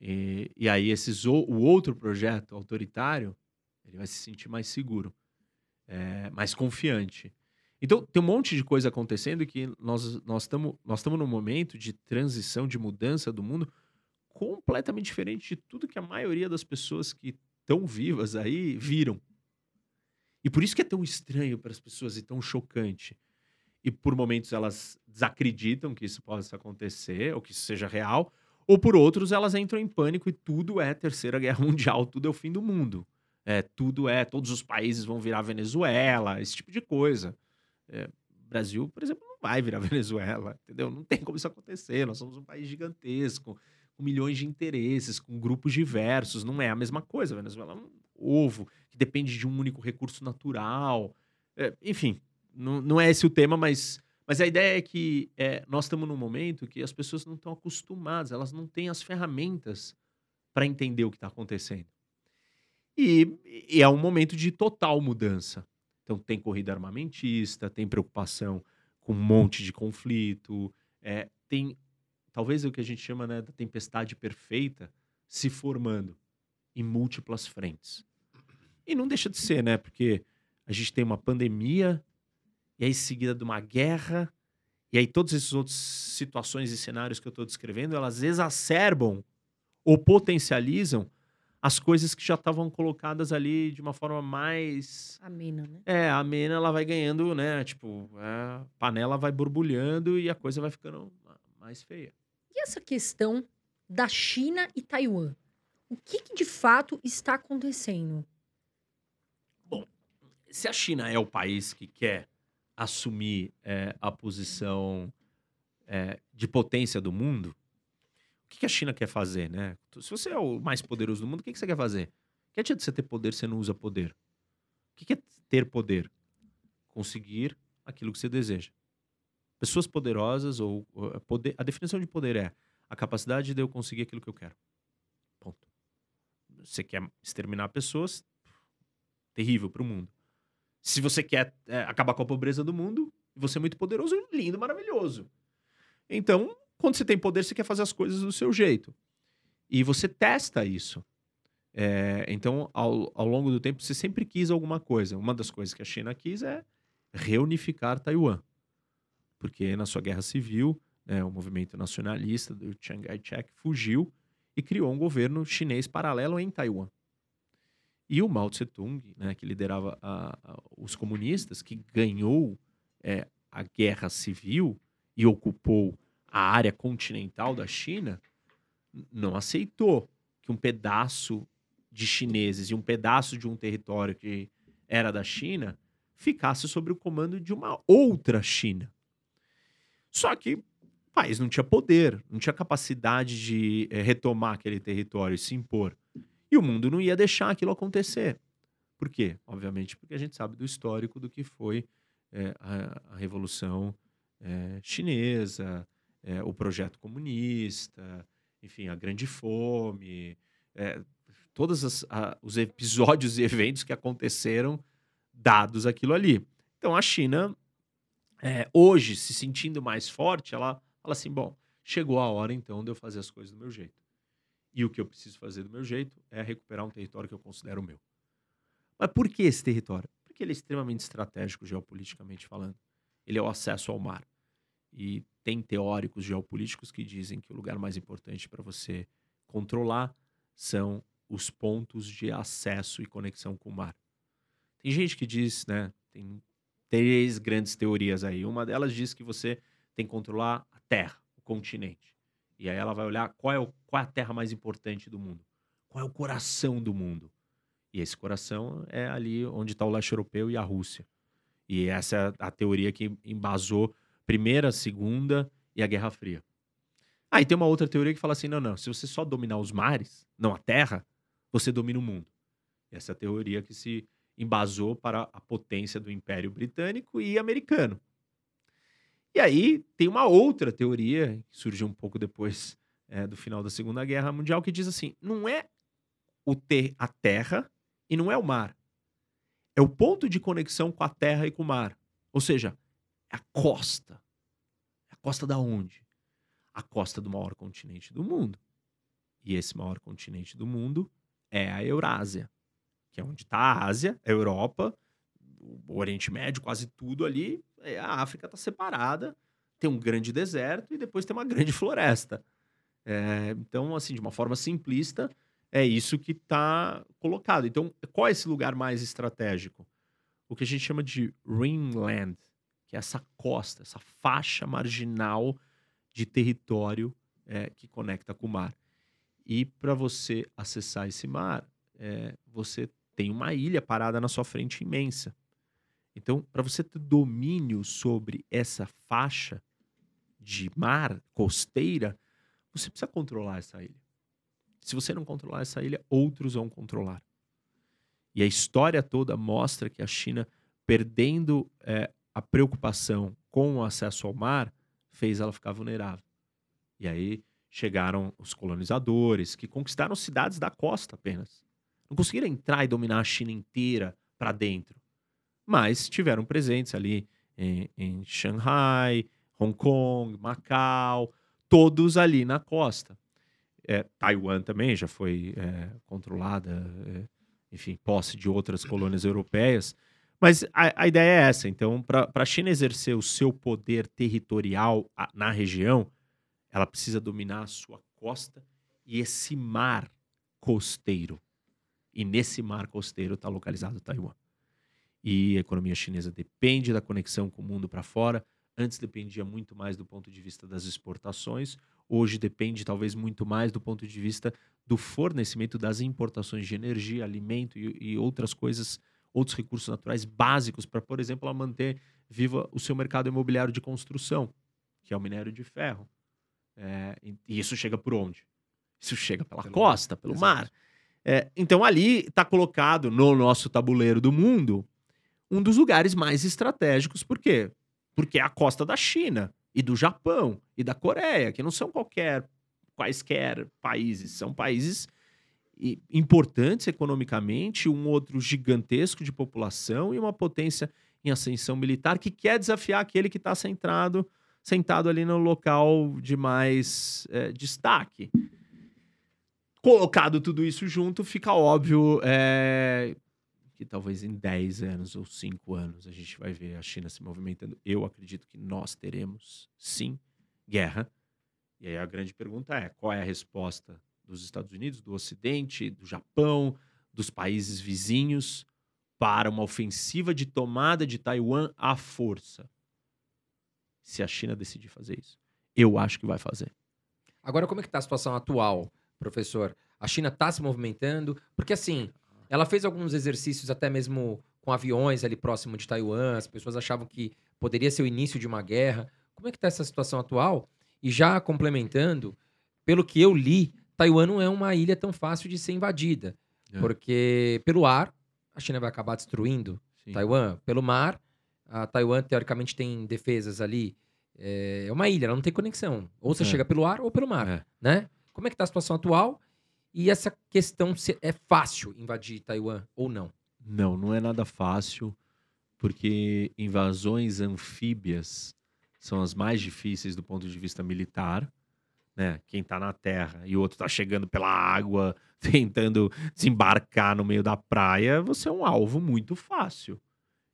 C: E, e aí, esses, o, o outro projeto autoritário, ele vai se sentir mais seguro, é, mais confiante. Então, tem um monte de coisa acontecendo que nós estamos nós nós num momento de transição, de mudança do mundo completamente diferente de tudo que a maioria das pessoas que estão vivas aí viram. E por isso que é tão estranho para as pessoas e tão chocante. E por momentos elas desacreditam que isso possa acontecer, ou que isso seja real, ou por outros elas entram em pânico e tudo é Terceira Guerra Mundial, tudo é o fim do mundo. É, tudo é, todos os países vão virar Venezuela, esse tipo de coisa. É, Brasil, por exemplo, não vai virar Venezuela, entendeu? Não tem como isso acontecer. Nós somos um país gigantesco, com milhões de interesses, com grupos diversos. Não é a mesma coisa. A Venezuela é um ovo que depende de um único recurso natural. É, enfim, não, não é esse o tema, mas, mas a ideia é que é, nós estamos num momento que as pessoas não estão acostumadas, elas não têm as ferramentas para entender o que está acontecendo. E, e é um momento de total mudança. Então, tem corrida armamentista, tem preocupação com um monte de conflito, é, tem talvez o que a gente chama né, da tempestade perfeita se formando em múltiplas frentes. E não deixa de ser, né? Porque a gente tem uma pandemia, e aí seguida de uma guerra, e aí todas essas outras situações e cenários que eu estou descrevendo, elas exacerbam ou potencializam as coisas que já estavam colocadas ali de uma forma mais.
A: Amena, né?
C: É, amena, ela vai ganhando, né? Tipo, a panela vai borbulhando e a coisa vai ficando mais feia.
A: E essa questão da China e Taiwan? O que, que de fato está acontecendo?
C: Bom, se a China é o país que quer assumir é, a posição é, de potência do mundo, o que a China quer fazer, né? Se você é o mais poderoso do mundo, o que você quer fazer? Que adianta você ter poder se você não usa poder? O que é ter poder? Conseguir aquilo que você deseja. Pessoas poderosas ou poder, a definição de poder é a capacidade de eu conseguir aquilo que eu quero. Ponto. Você quer exterminar pessoas, terrível para o mundo. Se você quer é, acabar com a pobreza do mundo, você é muito poderoso, lindo, maravilhoso. Então, quando você tem poder, você quer fazer as coisas do seu jeito. E você testa isso. É, então, ao, ao longo do tempo, você sempre quis alguma coisa. Uma das coisas que a China quis é reunificar Taiwan. Porque na sua guerra civil, né, o movimento nacionalista do Chiang Kai-shek fugiu e criou um governo chinês paralelo em Taiwan. E o Mao Tse-tung, né, que liderava a, a, os comunistas, que ganhou é, a guerra civil e ocupou a área continental da China, não aceitou que um pedaço de chineses e um pedaço de um território que era da China ficasse sob o comando de uma outra China. Só que o país não tinha poder, não tinha capacidade de é, retomar aquele território e se impor. E o mundo não ia deixar aquilo acontecer. Por quê? Obviamente, porque a gente sabe do histórico do que foi é, a, a, Revolução é, Chinesa, o projeto comunista, enfim, a Grande Fome, todos as, a, os episódios e eventos que aconteceram dados aquilo ali. Então a China, é, hoje, se sentindo mais forte, ela fala assim: bom, chegou a hora então de eu fazer as coisas do meu jeito. E o que eu preciso fazer do meu jeito é recuperar um território que eu considero meu. Mas por que esse território? Porque ele é extremamente estratégico geopoliticamente falando. Ele é o acesso ao mar. E tem teóricos geopolíticos que dizem que o lugar mais importante para você controlar são os pontos de acesso e conexão com o mar. Tem gente que diz, né? Tem três grandes teorias aí. Uma delas diz que você tem que controlar a Terra, o continente. E aí ela vai olhar qual é, o, qual é a terra mais importante do mundo. Qual é o coração do mundo. E esse coração é ali onde está o leste europeu e a Rússia. E essa é a teoria que embasou Primeira, Segunda e a Guerra Fria. Aí ah, tem uma outra teoria que fala assim: não, não, se você só dominar os mares, não a terra, você domina o mundo. Essa é a teoria que se embasou para a potência do Império Britânico e americano. E aí tem uma outra teoria, que surgiu um pouco depois é, do final da Segunda Guerra Mundial, que diz assim: não é o ter a terra e não é o mar. É o ponto de conexão com a terra e com o mar. Ou seja, é a costa. É a costa da onde? A costa do maior continente do mundo. E esse maior continente do mundo é a Eurásia, que é onde está a Ásia, a Europa, o Oriente Médio, quase tudo ali. A África está separada, tem um grande deserto e depois tem uma grande floresta. É, então, assim, de uma forma simplista, é isso que está colocado. Então, qual é esse lugar mais estratégico? O que a gente chama de ringland, que é essa costa, essa faixa marginal de território é, que conecta com o mar. E para você acessar esse mar, é, você tem uma ilha parada na sua frente imensa. Então, para você ter domínio sobre essa faixa de mar costeira, você precisa controlar essa ilha. Se você não controlar essa ilha, outros vão controlar. E a história toda mostra que a China, perdendo é, a preocupação com o acesso ao mar, fez ela ficar vulnerável. E aí chegaram os colonizadores, que conquistaram cidades da costa apenas. Não conseguiram entrar e dominar a China inteira para dentro. Mas tiveram presentes ali em, em Shanghai, Hong Kong, Macau, todos ali na costa. É, Taiwan também já foi é, controlada, é, enfim, posse de outras colônias europeias. Mas a, a ideia é essa. Então, para a China exercer o seu poder territorial na região, ela precisa dominar a sua costa e esse mar costeiro. E nesse mar costeiro está localizado Taiwan. E a economia chinesa depende da conexão com o mundo para fora. Antes dependia muito mais do ponto de vista das exportações. Hoje depende talvez muito mais do ponto de vista do fornecimento das importações de energia, alimento e, e outras coisas, outros recursos naturais básicos para, por exemplo, ela manter viva o seu mercado imobiliário de construção, que é o minério de ferro. É, e isso chega por onde? Isso chega pela pelo costa, mar. pelo Exato. mar. É, então ali está colocado no nosso tabuleiro do mundo um dos lugares mais estratégicos. Por quê? Porque é a costa da China e do Japão e da Coreia, que não são qualquer quaisquer países, são países importantes economicamente, um outro gigantesco de população e uma potência em ascensão militar que quer desafiar aquele que está sentado, sentado ali no local de mais é, destaque. Colocado tudo isso junto, fica óbvio é, que talvez em 10 anos ou 5 anos a gente vai ver a China se movimentando. Eu acredito que nós teremos, sim, guerra. E aí a grande pergunta é: qual é a resposta dos Estados Unidos, do Ocidente, do Japão, dos países vizinhos para uma ofensiva de tomada de Taiwan à força? Se a China decidir fazer isso, eu acho que vai fazer.
B: Agora, como é que está a situação atual, professor? A China está se movimentando? Porque assim, ela fez alguns exercícios até mesmo com aviões ali próximo de Taiwan. As pessoas achavam que poderia ser o início de uma guerra. Como é que está essa situação atual? E já complementando, pelo que eu li, Taiwan não é uma ilha tão fácil de ser invadida. É. Porque pelo ar, a China vai acabar destruindo Sim. Taiwan. Pelo mar, a Taiwan teoricamente tem defesas ali. É, é uma ilha, ela não tem conexão. Ou você é. chega pelo ar ou pelo mar, é. né? Como é que está a situação atual? E essa questão é fácil invadir Taiwan ou não?
C: Não, não é nada fácil, porque invasões anfíbias são as mais difíceis do ponto de vista militar. Né? Quem está na terra e o outro está chegando pela água, tentando desembarcar no meio da praia, você é um alvo muito fácil.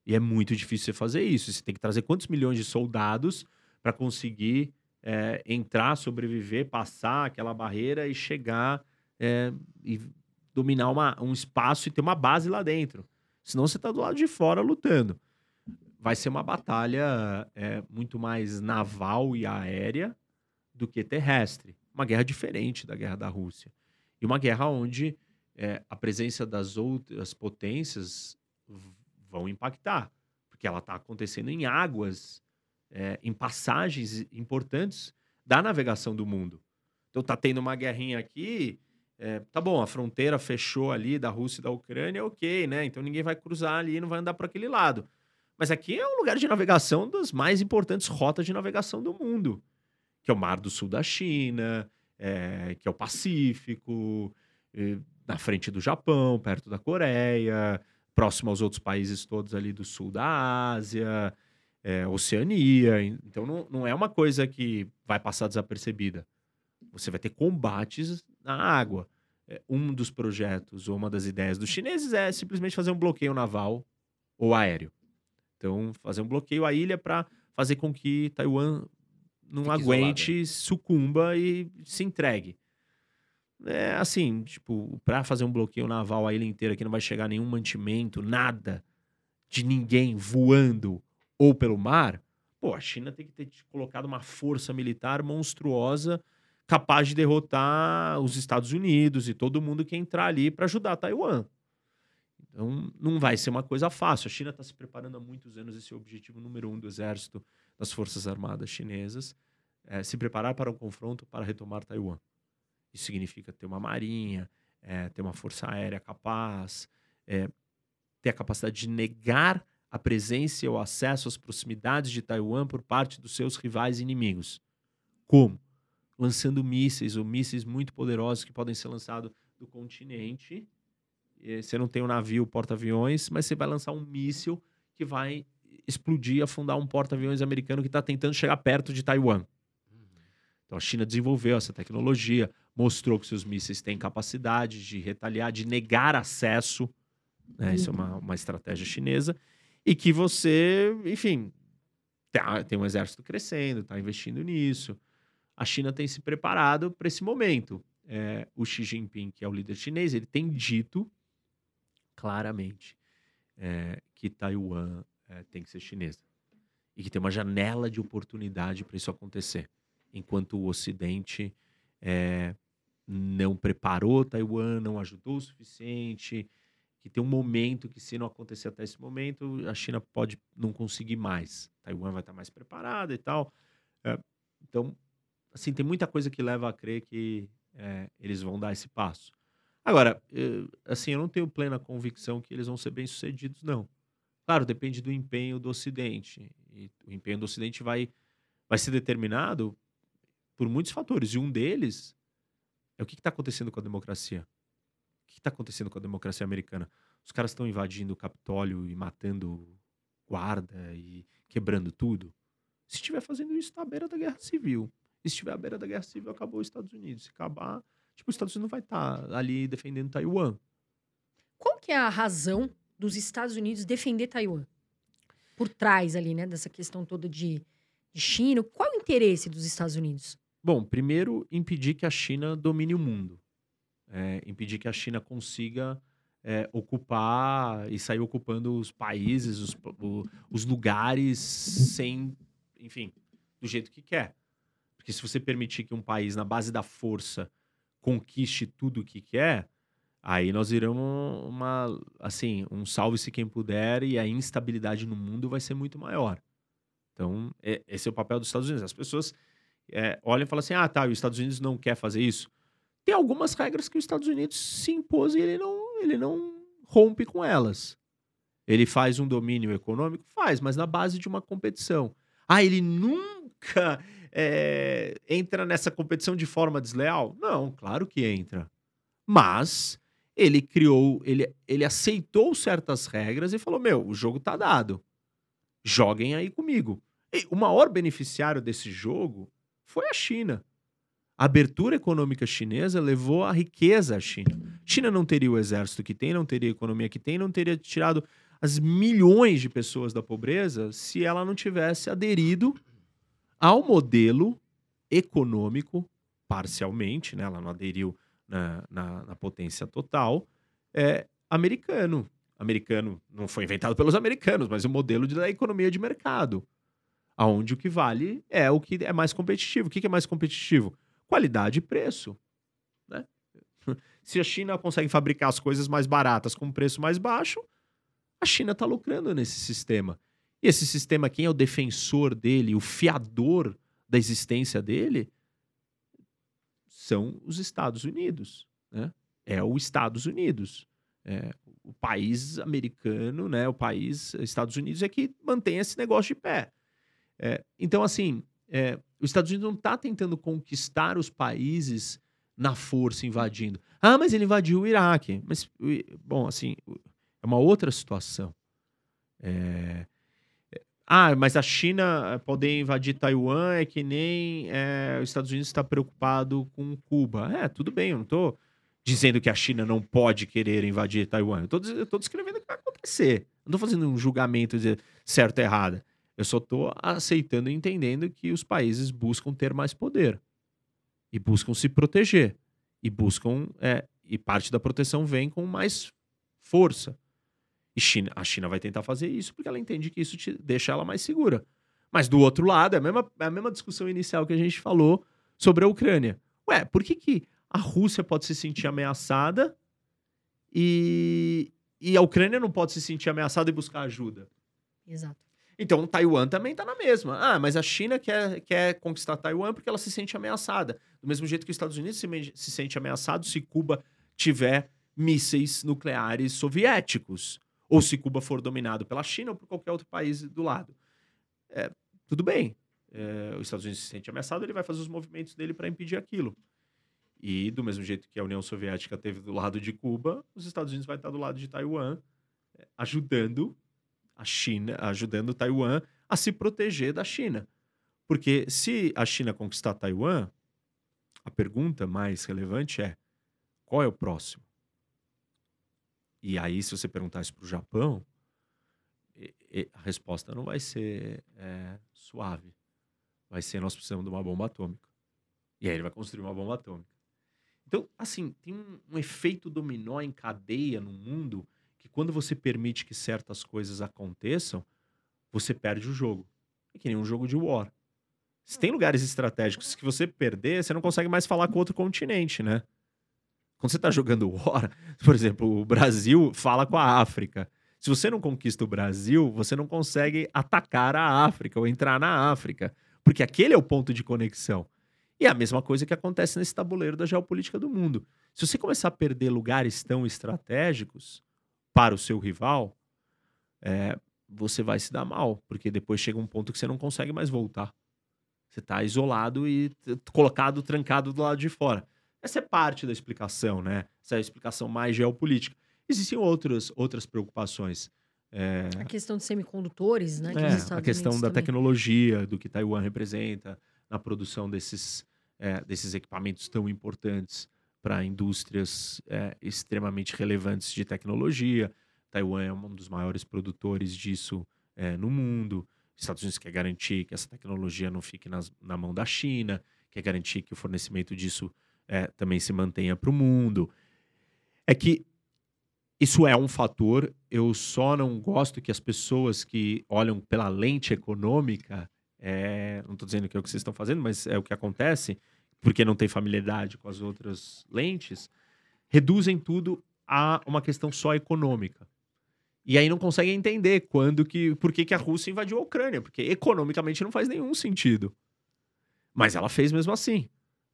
C: E é muito difícil você fazer isso. Você tem que trazer quantos milhões de soldados para conseguir é, entrar, sobreviver, passar aquela barreira e chegar é, e dominar uma, um espaço e ter uma base lá dentro. Senão você está do lado de fora lutando. Vai ser uma batalha é, muito mais naval e aérea do que terrestre. Uma guerra diferente da guerra da Rússia. E uma guerra onde é, a presença das outras potências vão impactar. Porque ela está acontecendo em águas, é, em passagens importantes da navegação do mundo. Então tá tendo uma guerrinha aqui é, tá bom, a fronteira fechou ali da Rússia e da Ucrânia, ok, né? Então ninguém vai cruzar ali, não vai andar por aquele lado. Mas aqui é um lugar de navegação das mais importantes rotas de navegação do mundo, que é o Mar do Sul da China, é, que é o Pacífico, é, na frente do Japão, perto da Coreia, próximo aos outros países todos ali do sul da Ásia, é, Oceania. Então não, não é uma coisa que vai passar desapercebida. Você vai ter combates na água. É, um dos projetos ou uma das ideias dos chineses é simplesmente fazer um bloqueio naval ou aéreo. Então, fazer um bloqueio à ilha para fazer com que Taiwan não Fique aguente, isolada. sucumba e se entregue. É assim, tipo, para fazer um bloqueio naval à ilha inteira que não vai chegar nenhum mantimento, nada de ninguém voando ou pelo mar, pô, a China tem que ter colocado uma força militar monstruosa capaz de derrotar os Estados Unidos e todo mundo que entrar ali para ajudar Taiwan. Então, não vai ser uma coisa fácil. A China está se preparando há muitos anos, esse é o objetivo número um do exército das Forças Armadas chinesas, é se preparar para um confronto para retomar Taiwan. Isso significa ter uma marinha, é, ter uma força aérea capaz, é, ter a capacidade de negar a presença e o acesso às proximidades de Taiwan por parte dos seus rivais inimigos. Como? Lançando mísseis ou mísseis muito poderosos que podem ser lançados do continente. Você não tem um navio porta-aviões, mas você vai lançar um míssil que vai explodir, afundar um porta-aviões americano que está tentando chegar perto de Taiwan. Então a China desenvolveu essa tecnologia, mostrou que seus mísseis têm capacidade de retaliar, de negar acesso. Né? Isso é uma, uma estratégia chinesa. E que você, enfim, tá, tem um exército crescendo, está investindo nisso a China tem se preparado para esse momento. É, o Xi Jinping, que é o líder chinês, ele tem dito claramente é, que Taiwan é, tem que ser chinesa e que tem uma janela de oportunidade para isso acontecer, enquanto o Ocidente é, não preparou Taiwan, não ajudou o suficiente, que tem um momento que se não acontecer até esse momento, a China pode não conseguir mais. Taiwan vai estar mais preparada e tal. É, então, assim, tem muita coisa que leva a crer que é, eles vão dar esse passo. Agora, eu, assim, eu não tenho plena convicção que eles vão ser bem-sucedidos, não. Claro, depende do empenho do Ocidente. E o empenho do Ocidente vai, vai ser determinado por muitos fatores. E um deles é o que está acontecendo com a democracia. O que está acontecendo com a democracia americana? Os caras estão invadindo o Capitólio e matando guarda e quebrando tudo? Se estiver fazendo isso, está à beira da guerra civil. E se estiver à beira da guerra civil, acabou os Estados Unidos. Se acabar, tipo, os Estados Unidos não vai estar tá ali defendendo Taiwan.
A: Qual que é a razão dos Estados Unidos defender Taiwan? Por trás ali, né, dessa questão toda de, de China. Qual é o interesse dos Estados Unidos?
C: Bom, primeiro, impedir que a China domine o mundo. É, impedir que a China consiga é, ocupar e sair ocupando os países, os, os lugares sem, enfim, do jeito que quer. Porque se você permitir que um país, na base da força, conquiste tudo o que quer, aí nós viramos uma, assim, um salve-se quem puder e a instabilidade no mundo vai ser muito maior. Então, é, esse é o papel dos Estados Unidos. As pessoas é, olham e falam assim: ah, tá, os Estados Unidos não quer fazer isso. Tem algumas regras que os Estados Unidos se impôs e ele não, ele não rompe com elas. Ele faz um domínio econômico? Faz, mas na base de uma competição. Ah, ele nunca é, entra nessa competição de forma desleal? Não, claro que entra. Mas ele criou, ele, ele aceitou certas regras e falou: meu, o jogo tá dado. Joguem aí comigo. E o maior beneficiário desse jogo foi a China. A abertura econômica chinesa levou a riqueza à China. China não teria o exército que tem, não teria a economia que tem, não teria tirado as milhões de pessoas da pobreza se ela não tivesse aderido ao modelo econômico, parcialmente, né? ela não aderiu na, na, na potência total, é, americano. Americano não foi inventado pelos americanos, mas o modelo da economia de mercado. Onde o que vale é o que é mais competitivo. O que é mais competitivo? qualidade e preço. Né? Se a China consegue fabricar as coisas mais baratas com preço mais baixo, a China está lucrando nesse sistema. E esse sistema, quem é o defensor dele, o fiador da existência dele, são os Estados Unidos. Né? É o Estados Unidos. É, o país americano, né, o país Estados Unidos é que mantém esse negócio de pé. É, então, assim, é, os Estados Unidos não está tentando conquistar os países na força, invadindo. Ah, mas ele invadiu o Iraque. Mas, bom, assim, é uma outra situação. É... Ah, mas a China poder invadir Taiwan é que nem é, os Estados Unidos está preocupado com Cuba. É, tudo bem, eu não estou dizendo que a China não pode querer invadir Taiwan. Eu estou descrevendo o que vai acontecer. Não estou fazendo um julgamento de certo ou errado. Eu só estou aceitando e entendendo que os países buscam ter mais poder e buscam se proteger e buscam é, e parte da proteção vem com mais força. E China, a China vai tentar fazer isso porque ela entende que isso te deixa ela mais segura. Mas do outro lado, é a mesma, é a mesma discussão inicial que a gente falou sobre a Ucrânia. Ué, por que, que a Rússia pode se sentir ameaçada e, e a Ucrânia não pode se sentir ameaçada e buscar ajuda?
A: Exato.
C: Então, Taiwan também está na mesma. Ah, mas a China quer, quer conquistar Taiwan porque ela se sente ameaçada. Do mesmo jeito que os Estados Unidos se, se sente ameaçado se Cuba tiver mísseis nucleares soviéticos. Ou se Cuba for dominado pela China ou por qualquer outro país do lado. É, tudo bem. É, os Estados Unidos se sente ameaçado, ele vai fazer os movimentos dele para impedir aquilo. E do mesmo jeito que a União Soviética teve do lado de Cuba, os Estados Unidos vai estar do lado de Taiwan, é, ajudando a China, ajudando Taiwan a se proteger da China. Porque se a China conquistar Taiwan, a pergunta mais relevante é: qual é o próximo? E aí, se você perguntar isso para o Japão, a resposta não vai ser é, suave. Vai ser: nós precisamos de uma bomba atômica. E aí ele vai construir uma bomba atômica. Então, assim, tem um, um efeito dominó em cadeia no mundo que quando você permite que certas coisas aconteçam, você perde o jogo. É que nem um jogo de war. Se tem lugares estratégicos que você perder, você não consegue mais falar com outro continente, né? Quando você está jogando War, por exemplo, o Brasil fala com a África. Se você não conquista o Brasil, você não consegue atacar a África ou entrar na África, porque aquele é o ponto de conexão. E é a mesma coisa que acontece nesse tabuleiro da geopolítica do mundo. Se você começar a perder lugares tão estratégicos, para o seu rival, é, você vai se dar mal, porque depois chega um ponto que você não consegue mais voltar. Você está isolado e colocado, trancado do lado de fora. Essa é parte da explicação, né? Essa é a explicação mais geopolítica. Existem outras, outras preocupações. É,
A: A questão de semicondutores, né? que
C: é, a questão
A: Unidos
C: da
A: também.
C: tecnologia, do que Taiwan representa na produção desses, é, desses equipamentos tão importantes para indústrias é, extremamente relevantes de tecnologia. Taiwan é um dos maiores produtores disso é, no mundo. Estados Unidos quer garantir que essa tecnologia não fique nas- na mão da China, quer garantir que o fornecimento disso é, também se mantenha para o mundo. É que isso é um fator. Eu só não gosto que as pessoas que olham pela lente econômica, é, não estou dizendo que é o que vocês estão fazendo, mas é o que acontece, porque não tem familiaridade com as outras lentes, reduzem tudo a uma questão só econômica. E aí não conseguem entender quando que, por que, que a Rússia invadiu a Ucrânia, porque economicamente não faz nenhum sentido. Mas ela fez mesmo assim.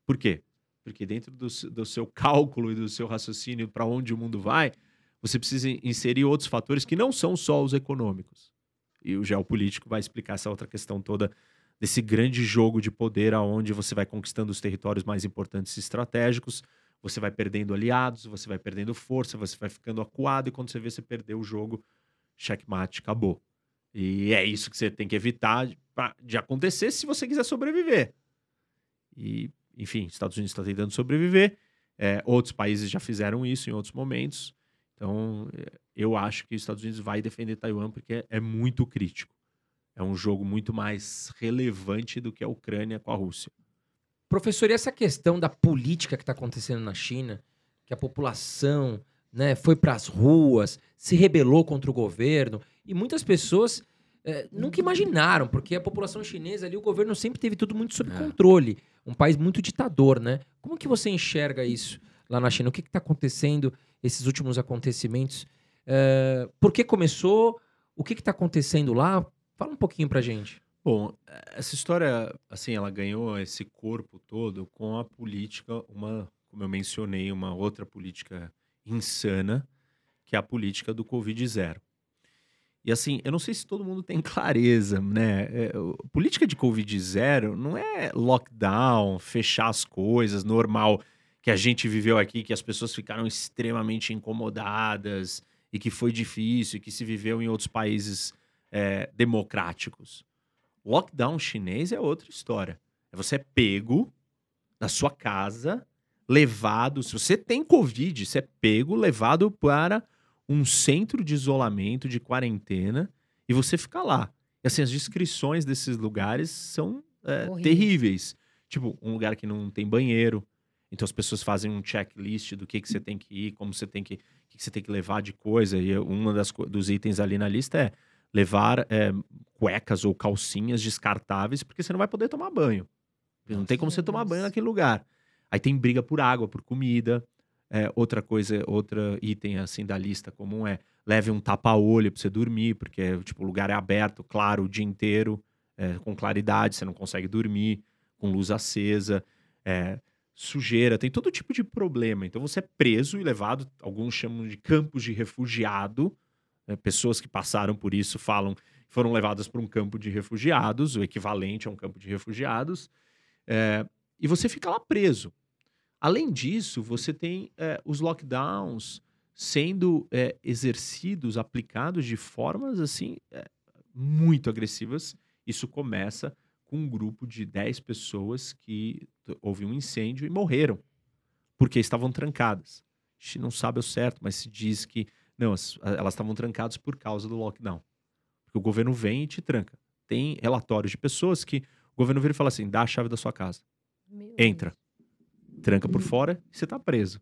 C: Por quê? Porque dentro do, do seu cálculo e do seu raciocínio para onde o mundo vai, você precisa in- inserir outros fatores que não são só os econômicos. E o geopolítico vai explicar essa outra questão toda desse grande jogo de poder aonde você vai conquistando os territórios mais importantes e estratégicos, você vai perdendo aliados, você vai perdendo força, você vai ficando acuado e quando você vê você perdeu o jogo, checkmate, acabou. E é isso que você tem que evitar de acontecer se você quiser sobreviver. E, enfim, Estados Unidos está tentando sobreviver. É, outros países já fizeram isso em outros momentos. Então, é, eu acho que os Estados Unidos vai defender Taiwan porque é, é muito crítico. É um jogo muito mais relevante do que a Ucrânia com a Rússia.
B: Professor, e essa questão da política que está acontecendo na China, que a população né, foi para as ruas, se rebelou contra o governo, e muitas pessoas eh, nunca imaginaram, porque a população chinesa ali, o governo sempre teve tudo muito sob
C: É.
B: controle, um país muito ditador, né? Como que você enxerga isso lá na China? O que está acontecendo, esses últimos acontecimentos? Eh, por que começou? O que está acontecendo lá? Fala um pouquinho pra gente.
C: Bom, essa história, assim, ela ganhou esse corpo todo com a política, uma, como eu mencionei, uma outra política insana, que é a política do Covid zero. E assim, eu não sei se todo mundo tem clareza, né? É, política de Covid zero não é lockdown, fechar as coisas, normal, que a gente viveu aqui, que as pessoas ficaram extremamente incomodadas e que foi difícil, que se viveu em outros países é, democráticos. Lockdown chinês é outra história. É você é pego na sua casa, levado. Se você tem Covid, você é pego, levado para um centro de isolamento, de quarentena, e você fica lá. E assim, as descrições desses lugares são é, terríveis. Tipo, um lugar que não tem banheiro. Então as pessoas fazem um checklist do que, que você tem que ir, como você tem que, o que, que você tem que levar de coisa. E um dos itens ali na lista é levar é, cuecas ou calcinhas descartáveis, porque você não vai poder tomar banho. Não tem como você tomar banho naquele lugar. Aí tem briga por água, por comida. É, outra coisa, outra item assim da lista comum é leve um tapa-olho para você dormir, porque tipo, o lugar é aberto, claro, o dia inteiro, é, com claridade, você não consegue dormir, com luz acesa, é, sujeira, tem todo tipo de problema. Então você é preso e levado, alguns chamam de campos de refugiado, né, pessoas que passaram por isso falam foram levadas para um campo de refugiados, o equivalente a um campo de refugiados, é, e você fica lá preso. Além disso, você tem é, os lockdowns sendo é, exercidos, aplicados de formas assim é, muito agressivas. Isso começa com um grupo de 10 pessoas que houve um incêndio e morreram porque estavam trancadas. A gente não sabe ao certo, mas se diz que não, elas estavam trancadas por causa do lockdown. Porque o governo vem e te tranca. Tem relatórios de pessoas que o governo vira e fala assim: dá a chave da sua casa
A: Meu
C: entra, tranca por fora e você tá preso.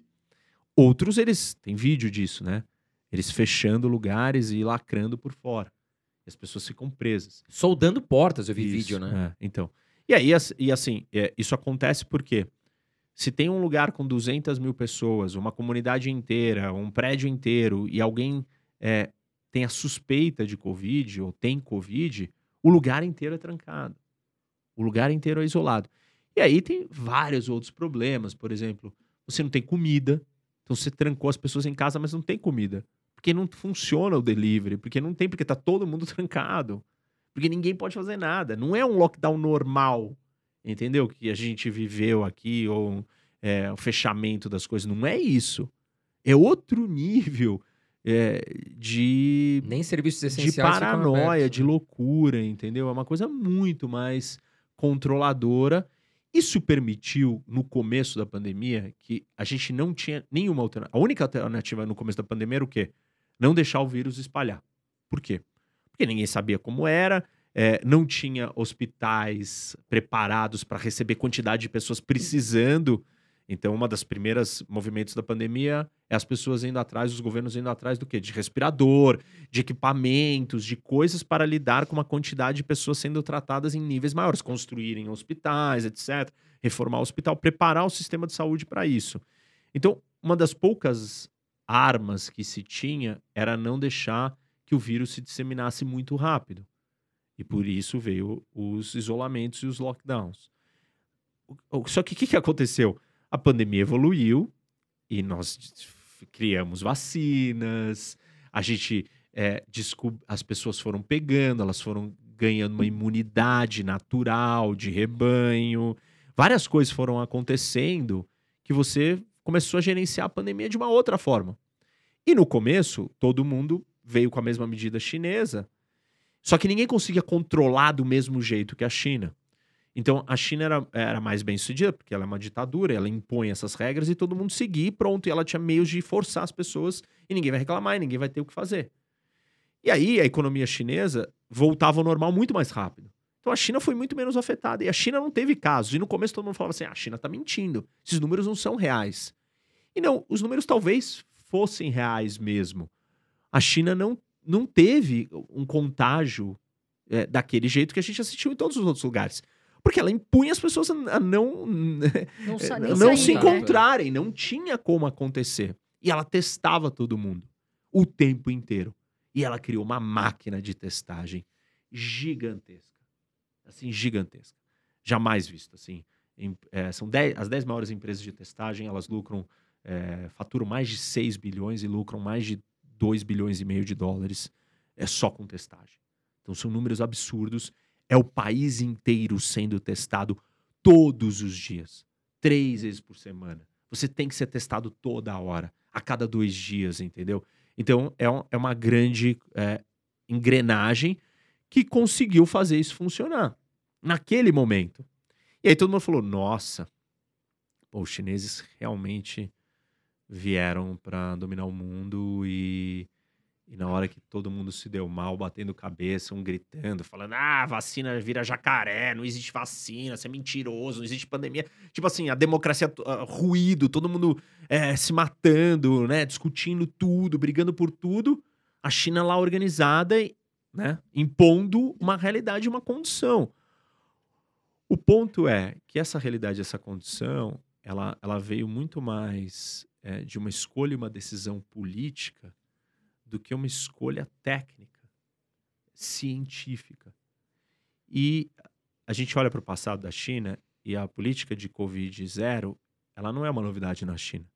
C: Outros, eles têm vídeo disso, né? Eles fechando lugares e lacrando por fora. As pessoas ficam presas.
B: Soldando portas, eu vi
C: Isso,
B: vídeo, né?
C: é, então. E aí, e assim, é, isso acontece porque se tem um lugar com 200 mil pessoas, uma comunidade inteira, um prédio inteiro, e alguém é, tem a suspeita de Covid ou tem Covid, o lugar inteiro é trancado. O lugar inteiro é isolado. E aí tem vários outros problemas. Por exemplo, você não tem comida. Então você trancou as pessoas em casa, mas não tem comida. Porque não funciona o delivery, porque não tem, porque tá todo mundo trancado. Porque ninguém pode fazer nada. Não é um lockdown normal, entendeu? Que a gente viveu aqui, ou é, o fechamento das coisas. Não é isso. É outro nível é, de
B: Nem serviços
C: de
B: essenciais ficam
C: paranoia,
B: abertos,
C: de
B: né?
C: loucura, entendeu? É uma coisa muito mais controladora. Isso permitiu, no começo da pandemia, que a gente não tinha nenhuma alternativa. A única alternativa no começo da pandemia era o quê? Não deixar o vírus espalhar. Por quê? Porque ninguém sabia como era, é, não tinha hospitais preparados para receber quantidade de pessoas precisando. Então, uma das primeiras movimentos da pandemia é as pessoas indo atrás, os governos indo atrás do quê? De respirador, de equipamentos, de coisas para lidar com uma quantidade de pessoas sendo tratadas em níveis maiores, construírem hospitais, etc., reformar o hospital, preparar o sistema de saúde para isso. Então, uma das poucas armas que se tinha era não deixar que o vírus se disseminasse muito rápido. E por isso veio os isolamentos e os lockdowns. Só que o que, que aconteceu? A pandemia evoluiu e nós criamos vacinas, a gente é, as pessoas foram pegando, elas foram ganhando uma imunidade natural de rebanho, várias coisas foram acontecendo que você começou a gerenciar a pandemia de uma outra forma. E no começo, todo mundo veio com a mesma medida chinesa, só que ninguém conseguia controlar do mesmo jeito que a China. Então, a China era, era mais bem sucedida, porque ela é uma ditadura, ela impõe essas regras e todo mundo seguia e pronto. E ela tinha meios de forçar as pessoas e ninguém vai reclamar e ninguém vai ter o que fazer. E aí, a economia chinesa voltava ao normal muito mais rápido. Então, a China foi muito menos afetada. E a China não teve casos. E no começo todo mundo falava assim: ah, a China tá mentindo. Esses números não são reais. E não, os números talvez fossem reais mesmo. A China não, não teve um contágio é, daquele jeito que a gente assistiu em todos os outros lugares. Porque ela impunha as pessoas a, não,
A: Não, sa nem
C: não
A: sair,
C: se
A: né?
C: encontrarem, não tinha como acontecer. E ela testava todo mundo o tempo inteiro. E ela criou uma máquina de testagem gigantesca. Assim, gigantesca. Jamais vista, assim. Em- é, são dez- as 10 maiores empresas de testagem, elas lucram, é, faturam mais de 6 bilhões e lucram mais de 2 bilhões e meio de dólares é só com testagem. Então são números absurdos. É o país inteiro sendo testado todos os dias, três vezes por semana. Você tem que ser testado toda hora, a cada dois dias, entendeu? Então é, um- é uma grande é, engrenagem que conseguiu fazer isso funcionar naquele momento. E aí todo mundo falou: nossa, pô, os chineses realmente vieram para dominar o mundo e, e na hora que todo mundo se deu mal, batendo cabeça, um gritando, falando: ah, vacina vira jacaré, não existe vacina, você é mentiroso, não existe pandemia. Tipo assim, a democracia, ah, ruído, todo mundo eh, se matando, né, discutindo tudo, brigando por tudo. A China lá organizada, né, impondo uma realidade, uma condição. O ponto é que essa realidade, essa condição, ela, ela veio muito mais eh, de uma escolha uma decisão política do que uma escolha técnica, científica. E a gente olha para o passado da China e a política de Covid zero, ela não é uma novidade na China.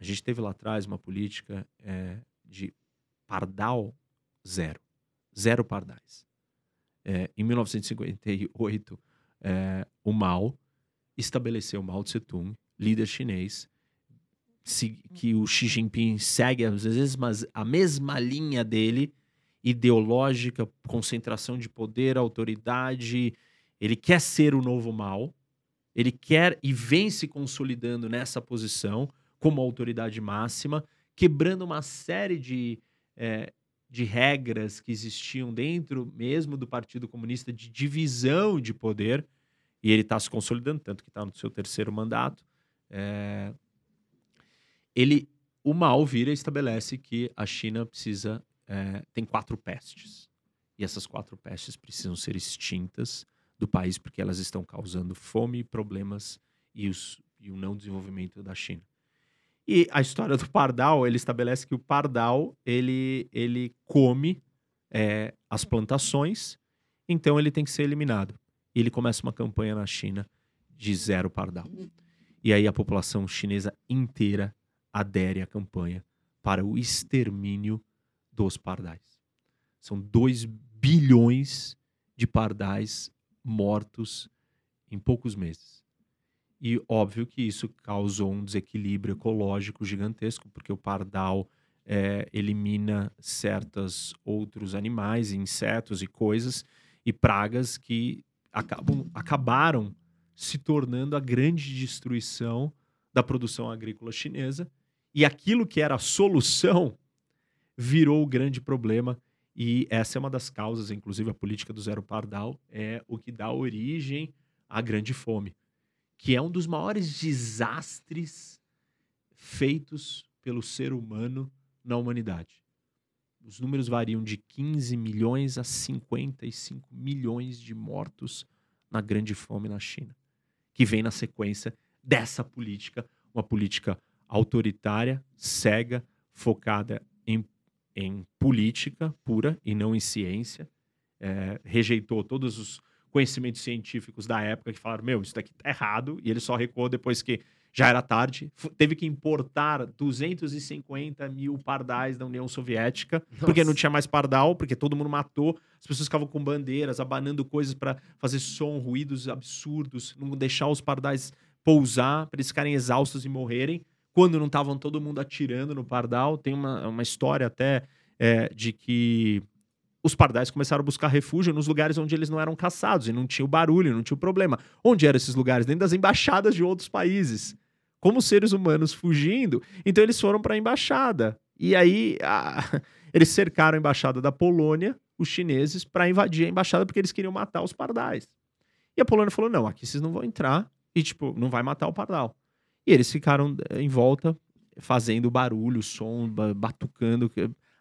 C: A gente teve lá atrás uma política eh, de pardal zero, zero pardais. Eh, em 1958, eh, o Mao estabeleceu Mao Tse Tung, líder chinês, que o Xi Jinping segue às vezes mas a mesma linha dele, ideológica, concentração de poder, autoridade. Ele quer ser o novo Mao, ele quer e vem se consolidando nessa posição como autoridade máxima, quebrando uma série de, eh, de regras que existiam dentro mesmo do Partido Comunista de divisão de poder. E ele está se consolidando, tanto que está no seu terceiro mandato. É, ele, vira e estabelece que a China precisa é, tem quatro pestes e essas quatro pestes precisam ser extintas do país porque elas estão causando fome, problemas e, os, e o não desenvolvimento da China. E a história do pardal, ele estabelece que o pardal ele ele come é, as plantações, então ele tem que ser eliminado. E ele começa uma campanha na China de zero pardal. E aí a população chinesa inteira adere à campanha para o extermínio dos pardais. São 2 bilhões de pardais mortos em poucos meses. E óbvio que isso causou um desequilíbrio ecológico gigantesco, porque o pardal é, elimina certos outros animais, insetos e coisas e pragas que acabam, acabaram se tornando a grande destruição da produção agrícola chinesa. E aquilo que era a solução virou o grande problema. E essa é uma das causas, inclusive a política do zero pardal, é o que dá origem à grande fome, que é um dos maiores desastres feitos pelo ser humano na humanidade. Os números variam de 15 milhões a 55 milhões de mortos na grande fome na China, que vem na sequência dessa política, uma política autoritária, cega, focada em, em política pura e não em ciência. É, rejeitou todos os conhecimentos científicos da época que falaram: meu, isso daqui tá errado, e ele só recuou depois que já era tarde. Teve que importar 250 mil pardais da União Soviética, Nossa. porque não tinha mais pardal, porque todo mundo matou. As pessoas ficavam com bandeiras, abanando coisas para fazer som, ruídos absurdos, não deixar os pardais pousar, para eles ficarem exaustos e morrerem. Quando não estavam todo mundo atirando no pardal. Tem uma, uma história até é, de que os pardais começaram a buscar refúgio nos lugares onde eles não eram caçados e não tinha o barulho, não tinha o problema. Onde eram esses lugares? Dentro das embaixadas de outros países. Como seres humanos fugindo, então eles foram para a embaixada. E aí a... eles cercaram a embaixada da Polônia, os chineses, para invadir a embaixada porque eles queriam matar os pardais. E a Polônia falou: não, aqui vocês não vão entrar e, tipo, não vai matar o pardal. E eles ficaram eh, em volta, fazendo barulho, som, batucando,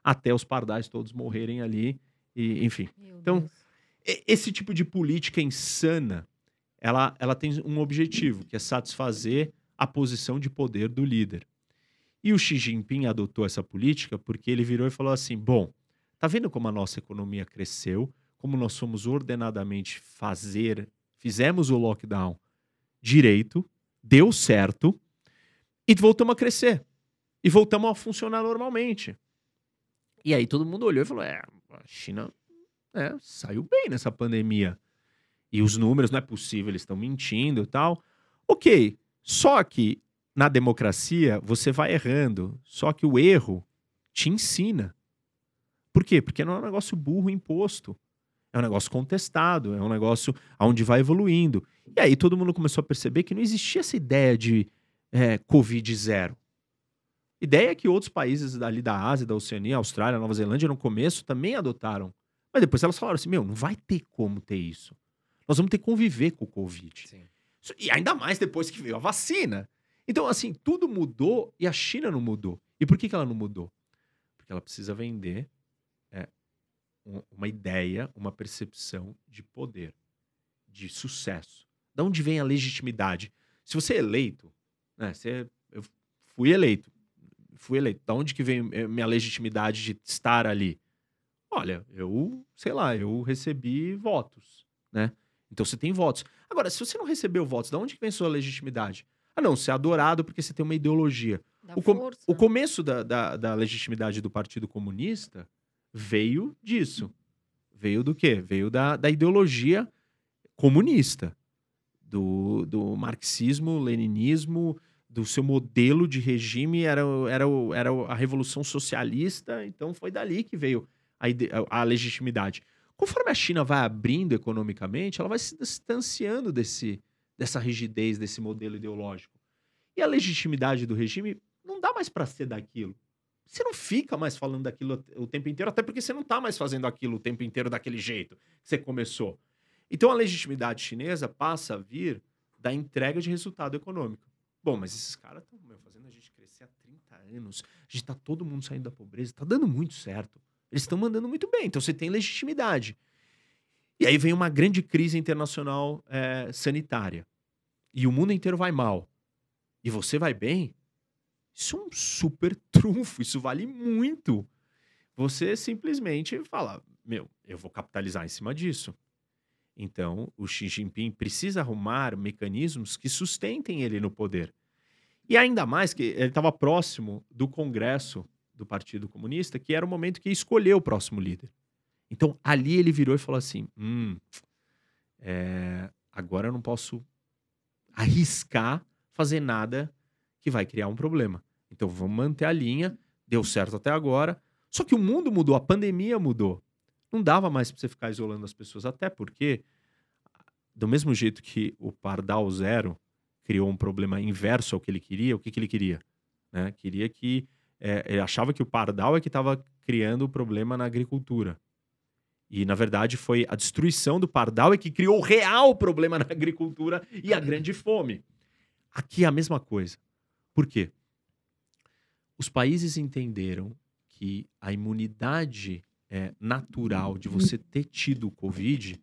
C: até os pardais todos morrerem ali. E, enfim. Meu então, Deus. esse tipo de política insana, ela, ela tem um objetivo, que é satisfazer a posição de poder do líder. E o Xi Jinping adotou essa política porque ele virou e falou assim: bom, tá vendo como a nossa economia cresceu, como nós fomos ordenadamente fazer, fizemos o lockdown direito, deu certo, e voltamos a crescer. E voltamos a funcionar normalmente. E aí todo mundo olhou e falou: é, a China é, saiu bem nessa pandemia. E os números, não é possível, eles estão mentindo e tal. Ok, só que na democracia você vai errando. Só que o erro te ensina. Por quê? Porque não é um negócio burro imposto. É um negócio contestado, é um negócio onde vai evoluindo. E aí todo mundo começou a perceber que não existia essa ideia de é, Covid zero. Ideia que outros países ali da Ásia, da Oceania, Austrália, Nova Zelândia, no começo também adotaram. Mas depois elas falaram assim: meu, não vai ter como ter isso. Nós vamos ter que conviver com o Covid. Sim. E ainda mais depois que veio a vacina. Então, assim, tudo mudou e a China não mudou. E por que, que ela não mudou? Porque ela precisa vender uma ideia, uma percepção de poder, de sucesso. Da onde vem a legitimidade? Se você é eleito, né, você, eu fui eleito fui eleito. Da onde que vem eh, minha legitimidade de estar ali? Olha, eu, sei lá, eu recebi votos, né? Então você tem votos. Agora, se você não recebeu votos, da onde que vem sua legitimidade? Ah, não, você é adorado porque você tem uma ideologia. O, com, o, começo da, da, da, legitimidade do Partido Comunista veio disso. Veio do quê? Veio da, da ideologia comunista. Do, do marxismo, leninismo, do seu modelo de regime era, era, era a revolução socialista, então foi dali que veio a, a legitimidade. Conforme a China vai abrindo economicamente, ela vai se distanciando desse, dessa rigidez, desse modelo ideológico. E a legitimidade do regime não dá mais para ser daquilo. Você não fica mais falando daquilo o tempo inteiro, até porque você não está mais fazendo aquilo o tempo inteiro daquele jeito que você começou. Então a legitimidade chinesa passa a vir da entrega de resultado econômico. Bom, mas esses caras estão fazendo a gente crescer há 30 anos. A gente tá todo mundo saindo da pobreza. Tá dando muito certo. Eles estão mandando muito bem. Então você tem legitimidade. E aí vem uma grande crise internacional é, sanitária. E o mundo inteiro vai mal. E você vai bem. Isso é um super trunfo. Isso vale muito. Você simplesmente fala: Meu, eu vou capitalizar em cima disso. Então, o Xi Jinping precisa arrumar mecanismos que sustentem ele no poder. E ainda mais que ele estava próximo do Congresso do Partido Comunista, que era o momento que ia escolher o próximo líder. Então, ali ele virou e falou assim: hum, é, agora eu não posso arriscar fazer nada que vai criar um problema. Então, vamos manter a linha, deu certo até agora. Só que o mundo mudou, a pandemia mudou. Não dava mais para você ficar isolando as pessoas, até porque, do mesmo jeito que o Pardal Zero criou um problema inverso ao que ele queria, o que, que ele queria? Né? Queria que. É, ele achava que o Pardal é que estava criando o problema na agricultura. E, na verdade, foi a destruição do pardal é que criou o real problema na agricultura e a grande fome. Aqui é a mesma coisa. Por quê? Os países entenderam que a imunidade é, natural de você ter tido o Covid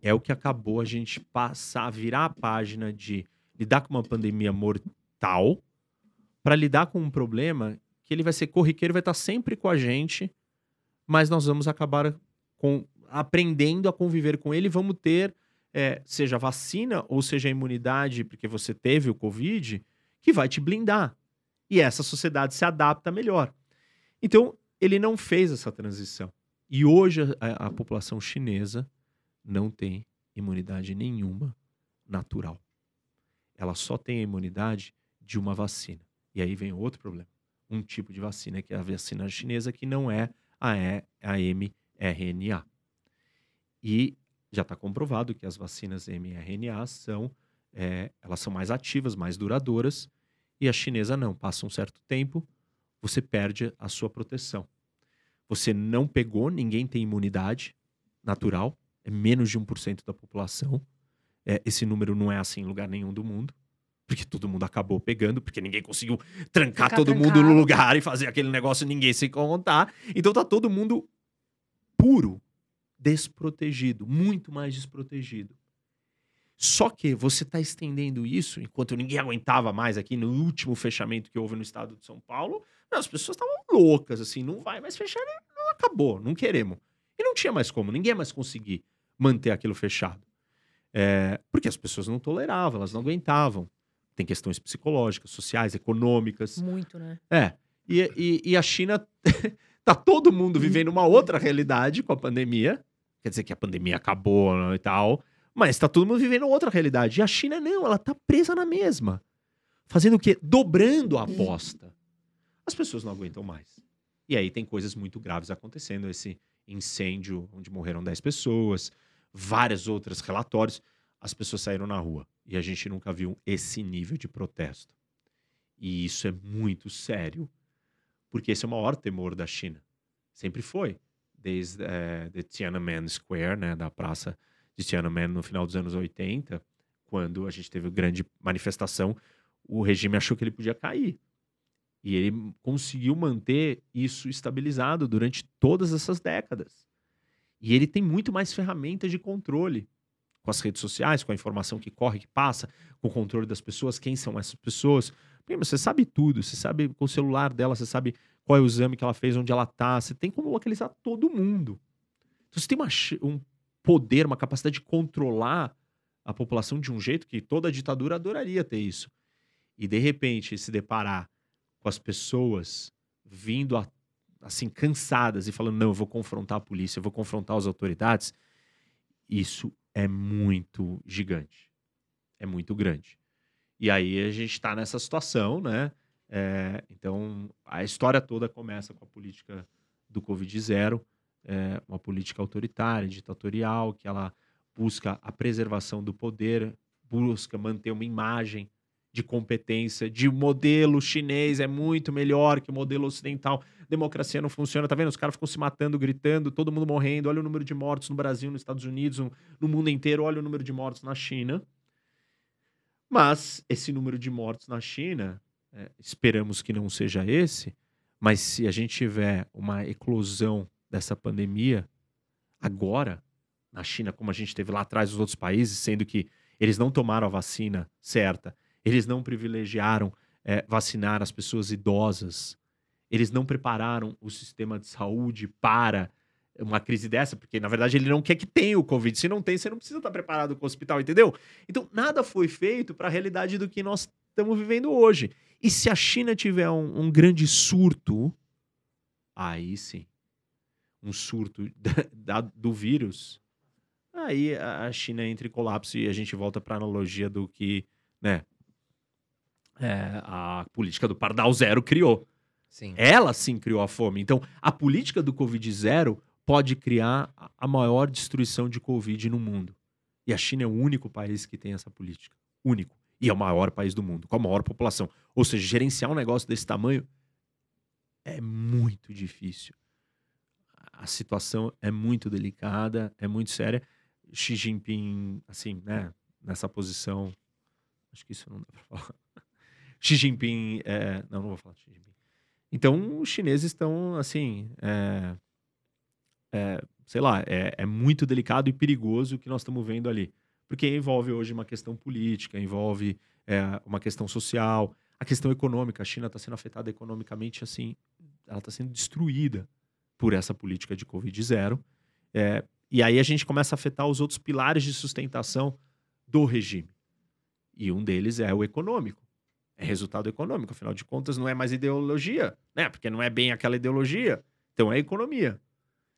C: é o que acabou a gente passar, virar a página de lidar com uma pandemia mortal para lidar com um problema que ele vai ser corriqueiro, vai estar sempre com a gente, mas nós vamos acabar com, aprendendo a conviver com ele, vamos ter, é, seja vacina ou seja imunidade, porque você teve o Covid, que vai te blindar. E essa sociedade se adapta melhor. Então, ele não fez essa transição. E hoje a, a população chinesa não tem imunidade nenhuma natural. Ela só tem a imunidade de uma vacina. E aí vem outro problema. Um tipo de vacina, que é a vacina chinesa, que não é a, e, a M RNA. E já está comprovado que as vacinas mRNA são, é, elas são mais ativas, mais duradouras, e a chinesa não. Passa um certo tempo, você perde a sua proteção. Você não pegou, ninguém tem imunidade natural, é menos de 1% da população. É, esse número não é assim em lugar nenhum do mundo, porque todo mundo acabou pegando, porque ninguém conseguiu trancar Ficar todo trancado. mundo no lugar e fazer aquele negócio ninguém se contar. Então tá todo mundo puro, desprotegido, muito mais desprotegido. Só que você está estendendo isso, enquanto ninguém aguentava mais aqui no último fechamento que houve no estado de São Paulo, as pessoas estavam loucas, assim, não vai mais fechar, não acabou, não queremos. E não tinha mais como, ninguém mais conseguir manter aquilo fechado. É, porque as pessoas não toleravam, elas não aguentavam. Tem questões psicológicas, sociais, econômicas.
A: Muito, né?
C: É. E, e, e a China Tá todo mundo vivendo uma outra realidade com a pandemia. Quer dizer que a pandemia acabou né, e tal. Mas tá todo mundo vivendo outra realidade. E a China não, ela tá presa na mesma. Fazendo o quê? Dobrando a aposta. As pessoas não aguentam mais. E aí tem coisas muito graves acontecendo. Esse incêndio onde morreram 10 pessoas, vários outros relatórios. As pessoas saíram na rua. E a gente nunca viu esse nível de protesto. E isso é muito sério porque esse é o maior temor da China. Sempre foi. Desde é, de Tiananmen Square, né, da praça de Tiananmen no final dos anos 80, quando a gente teve grande manifestação, o regime achou que ele podia cair. E ele conseguiu manter isso estabilizado durante todas essas décadas. E ele tem muito mais ferramentas de controle com as redes sociais, com a informação que corre, que passa, com o controle das pessoas, quem são essas pessoas, Prima, você sabe tudo, você sabe com o celular dela, você sabe qual é o exame que ela fez, onde ela tá, você tem como localizar todo mundo. Então você tem uma, um poder, uma capacidade de controlar a população de um jeito que toda ditadura adoraria ter isso. E de repente se deparar com as pessoas vindo a, assim cansadas e falando não, eu vou confrontar a polícia, eu vou confrontar as autoridades, isso é muito gigante. É muito grande. E aí a gente está nessa situação, né? É, então a história toda começa com a política do Covid zero, é, uma política autoritária, ditatorial, que ela busca a preservação do poder, busca manter uma imagem de competência, de modelo chinês é muito melhor que o modelo ocidental. Democracia não funciona, tá vendo? Os caras ficam se matando, gritando, todo mundo morrendo. Olha o número de mortos no Brasil, nos Estados Unidos, no mundo inteiro. Olha o número de mortos na China. Mas esse número de mortos na China, é, esperamos que não seja esse, mas se a gente tiver uma eclosão dessa pandemia agora, na China, como a gente teve lá atrás nos outros países, sendo que eles não tomaram a vacina certa, eles não privilegiaram é, vacinar as pessoas idosas, eles não prepararam o sistema de saúde para uma crise dessa, porque na verdade ele não quer que tenha o Covid. Se não tem, você não precisa estar preparado com o hospital, entendeu? Então nada foi feito para a realidade do que nós estamos vivendo hoje. E se a China tiver um, um grande surto, aí sim, um surto da, do vírus, aí a China entra em colapso e a gente volta para a analogia do que né, é, a política do Pardal Zero criou.
B: Sim.
C: Ela sim criou a fome. Então, a política do Covid zero pode criar a- a maior destruição de Covid no mundo. E a China é o único país que tem essa política. Único. E é o maior país do mundo, com a maior população. Ou seja, gerenciar um negócio desse tamanho é muito difícil. A situação é muito delicada, é muito séria. Xi Jinping, assim, né, nessa posição. Acho que isso não dá pra falar. Xi Jinping. é, não, não vou falar de Xi Jinping. Então, os chineses estão, assim. é, é, sei lá, é, é muito delicado e perigoso o que nós estamos vendo ali. Porque envolve hoje uma questão política, envolve é, uma questão social, a questão econômica. A China está sendo afetada economicamente, assim, ela está sendo destruída por essa política de Covid zero. É, e aí a gente começa a afetar os outros pilares de sustentação do regime. E um deles é o econômico. É resultado econômico, afinal de contas, não é mais ideologia, né? Porque não é bem aquela ideologia. Então é economia.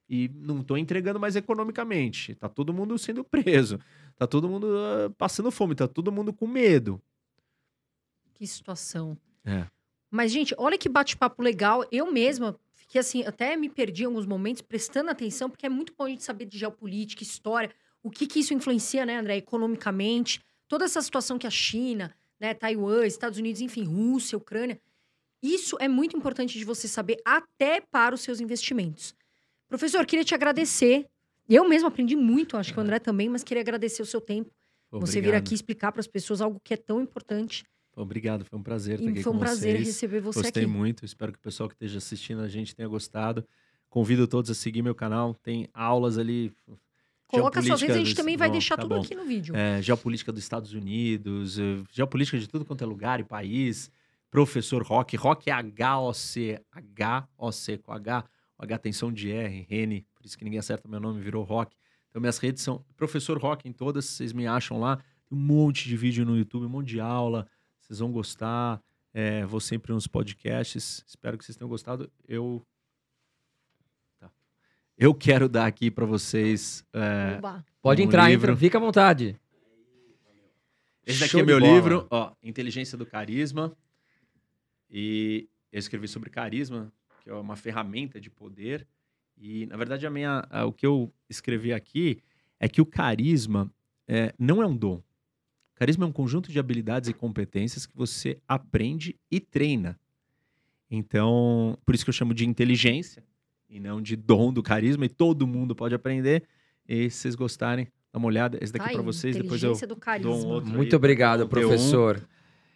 C: E não estou entregando mais economicamente. Tá todo mundo sendo preso. Tá todo mundo ah, passando fome. Tá todo mundo com medo.
A: Que situação.
C: É.
A: Mas, gente, olha que bate-papo legal. Eu mesma fiquei assim, até me perdi em alguns momentos prestando atenção, porque é muito bom a gente saber de geopolítica, história, o que, que isso influencia, né, André, economicamente. Toda essa situação que a China, né, Taiwan, Estados Unidos, enfim, Rússia, Ucrânia. Isso é muito importante de você saber até para os seus investimentos. Professor, queria te agradecer. Eu mesmo aprendi muito, acho que o André também, mas queria agradecer o seu tempo. Você vir
C: Obrigado.
A: aqui explicar para as pessoas algo que é tão importante.
C: Obrigado, foi um prazer estar
A: E
C: aqui
A: foi um
C: com
A: prazer
C: vocês.
A: receber você
C: Gostei
A: aqui.
C: muito, espero que o pessoal que esteja assistindo a gente tenha gostado. Convido todos a seguir meu canal, tem aulas ali.
A: Coloca suas redes, a gente
C: dos-
A: também vai
C: Bom,
A: deixar
C: tá
A: tudo
C: bom.
A: aqui no vídeo.
C: É, geopolítica dos Estados Unidos, eh, geopolítica de tudo quanto é lugar e país. Professor Rock, Rock é H-O-C, H-O-C com H, o H tem som de R, Rene, por isso que ninguém acerta meu nome, virou Rock. Então minhas redes são Professor Rock em todas, vocês me acham lá. Tem um monte de vídeo no YouTube, um monte de aula, vocês vão gostar. É, vou sempre nos podcasts, espero que vocês tenham gostado. Eu. Tá. Eu quero dar aqui para vocês. é.
B: Pode
C: Um
B: entrar,
C: livro.
B: entra, fica à vontade.
C: Esse daqui
B: Show
C: é meu
B: bola.
C: livro, ó, Inteligência do Carisma. E eu escrevi sobre carisma, que é uma ferramenta de poder. E, na verdade, a minha, a- o que eu escrevi aqui é que o carisma é, não é um dom. Carisma é um conjunto de habilidades e competências que você aprende e treina. Então, por isso que eu chamo de inteligência e não de dom do carisma. E todo mundo pode aprender. E se vocês gostarem, dá uma olhada. Esse daqui
A: Tá
C: para
A: aí,
C: vocês, depois eu
A: inteligência do carisma.
C: dou um outro.
B: Muito
C: aí,
B: obrigado, professor.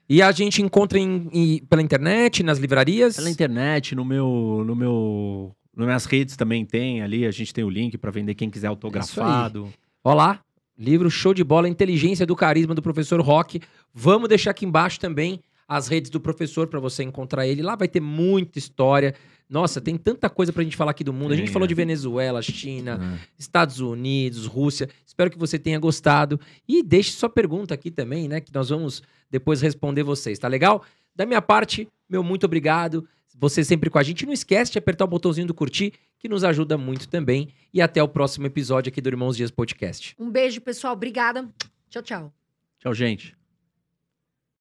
B: E a gente encontra em- em- pela internet, nas livrarias?
C: Pela internet, no meu, no meu, nas minhas redes também tem ali, a gente tem o link para vender quem quiser autografado.
B: Olá, livro show de bola, Inteligência do Carisma do professor Rock. Vamos deixar aqui embaixo também as redes do professor para você encontrar ele. Lá vai ter muita história. Nossa, tem tanta coisa pra gente falar aqui do mundo. a gente
C: Tem,
B: falou
C: é.
B: de Venezuela, China,
C: Ah,
B: Estados Unidos, Rússia. Espero que você tenha gostado. E deixe sua pergunta aqui também, né? Que nós vamos depois responder vocês, tá legal? Da minha parte, meu muito obrigado. Você sempre com a gente. Não esquece de apertar o botãozinho do curtir, que nos ajuda muito também. E até o próximo episódio aqui do Irmãos Dias Podcast.
A: Um beijo, pessoal. Obrigada. Tchau, tchau.
C: Tchau, gente.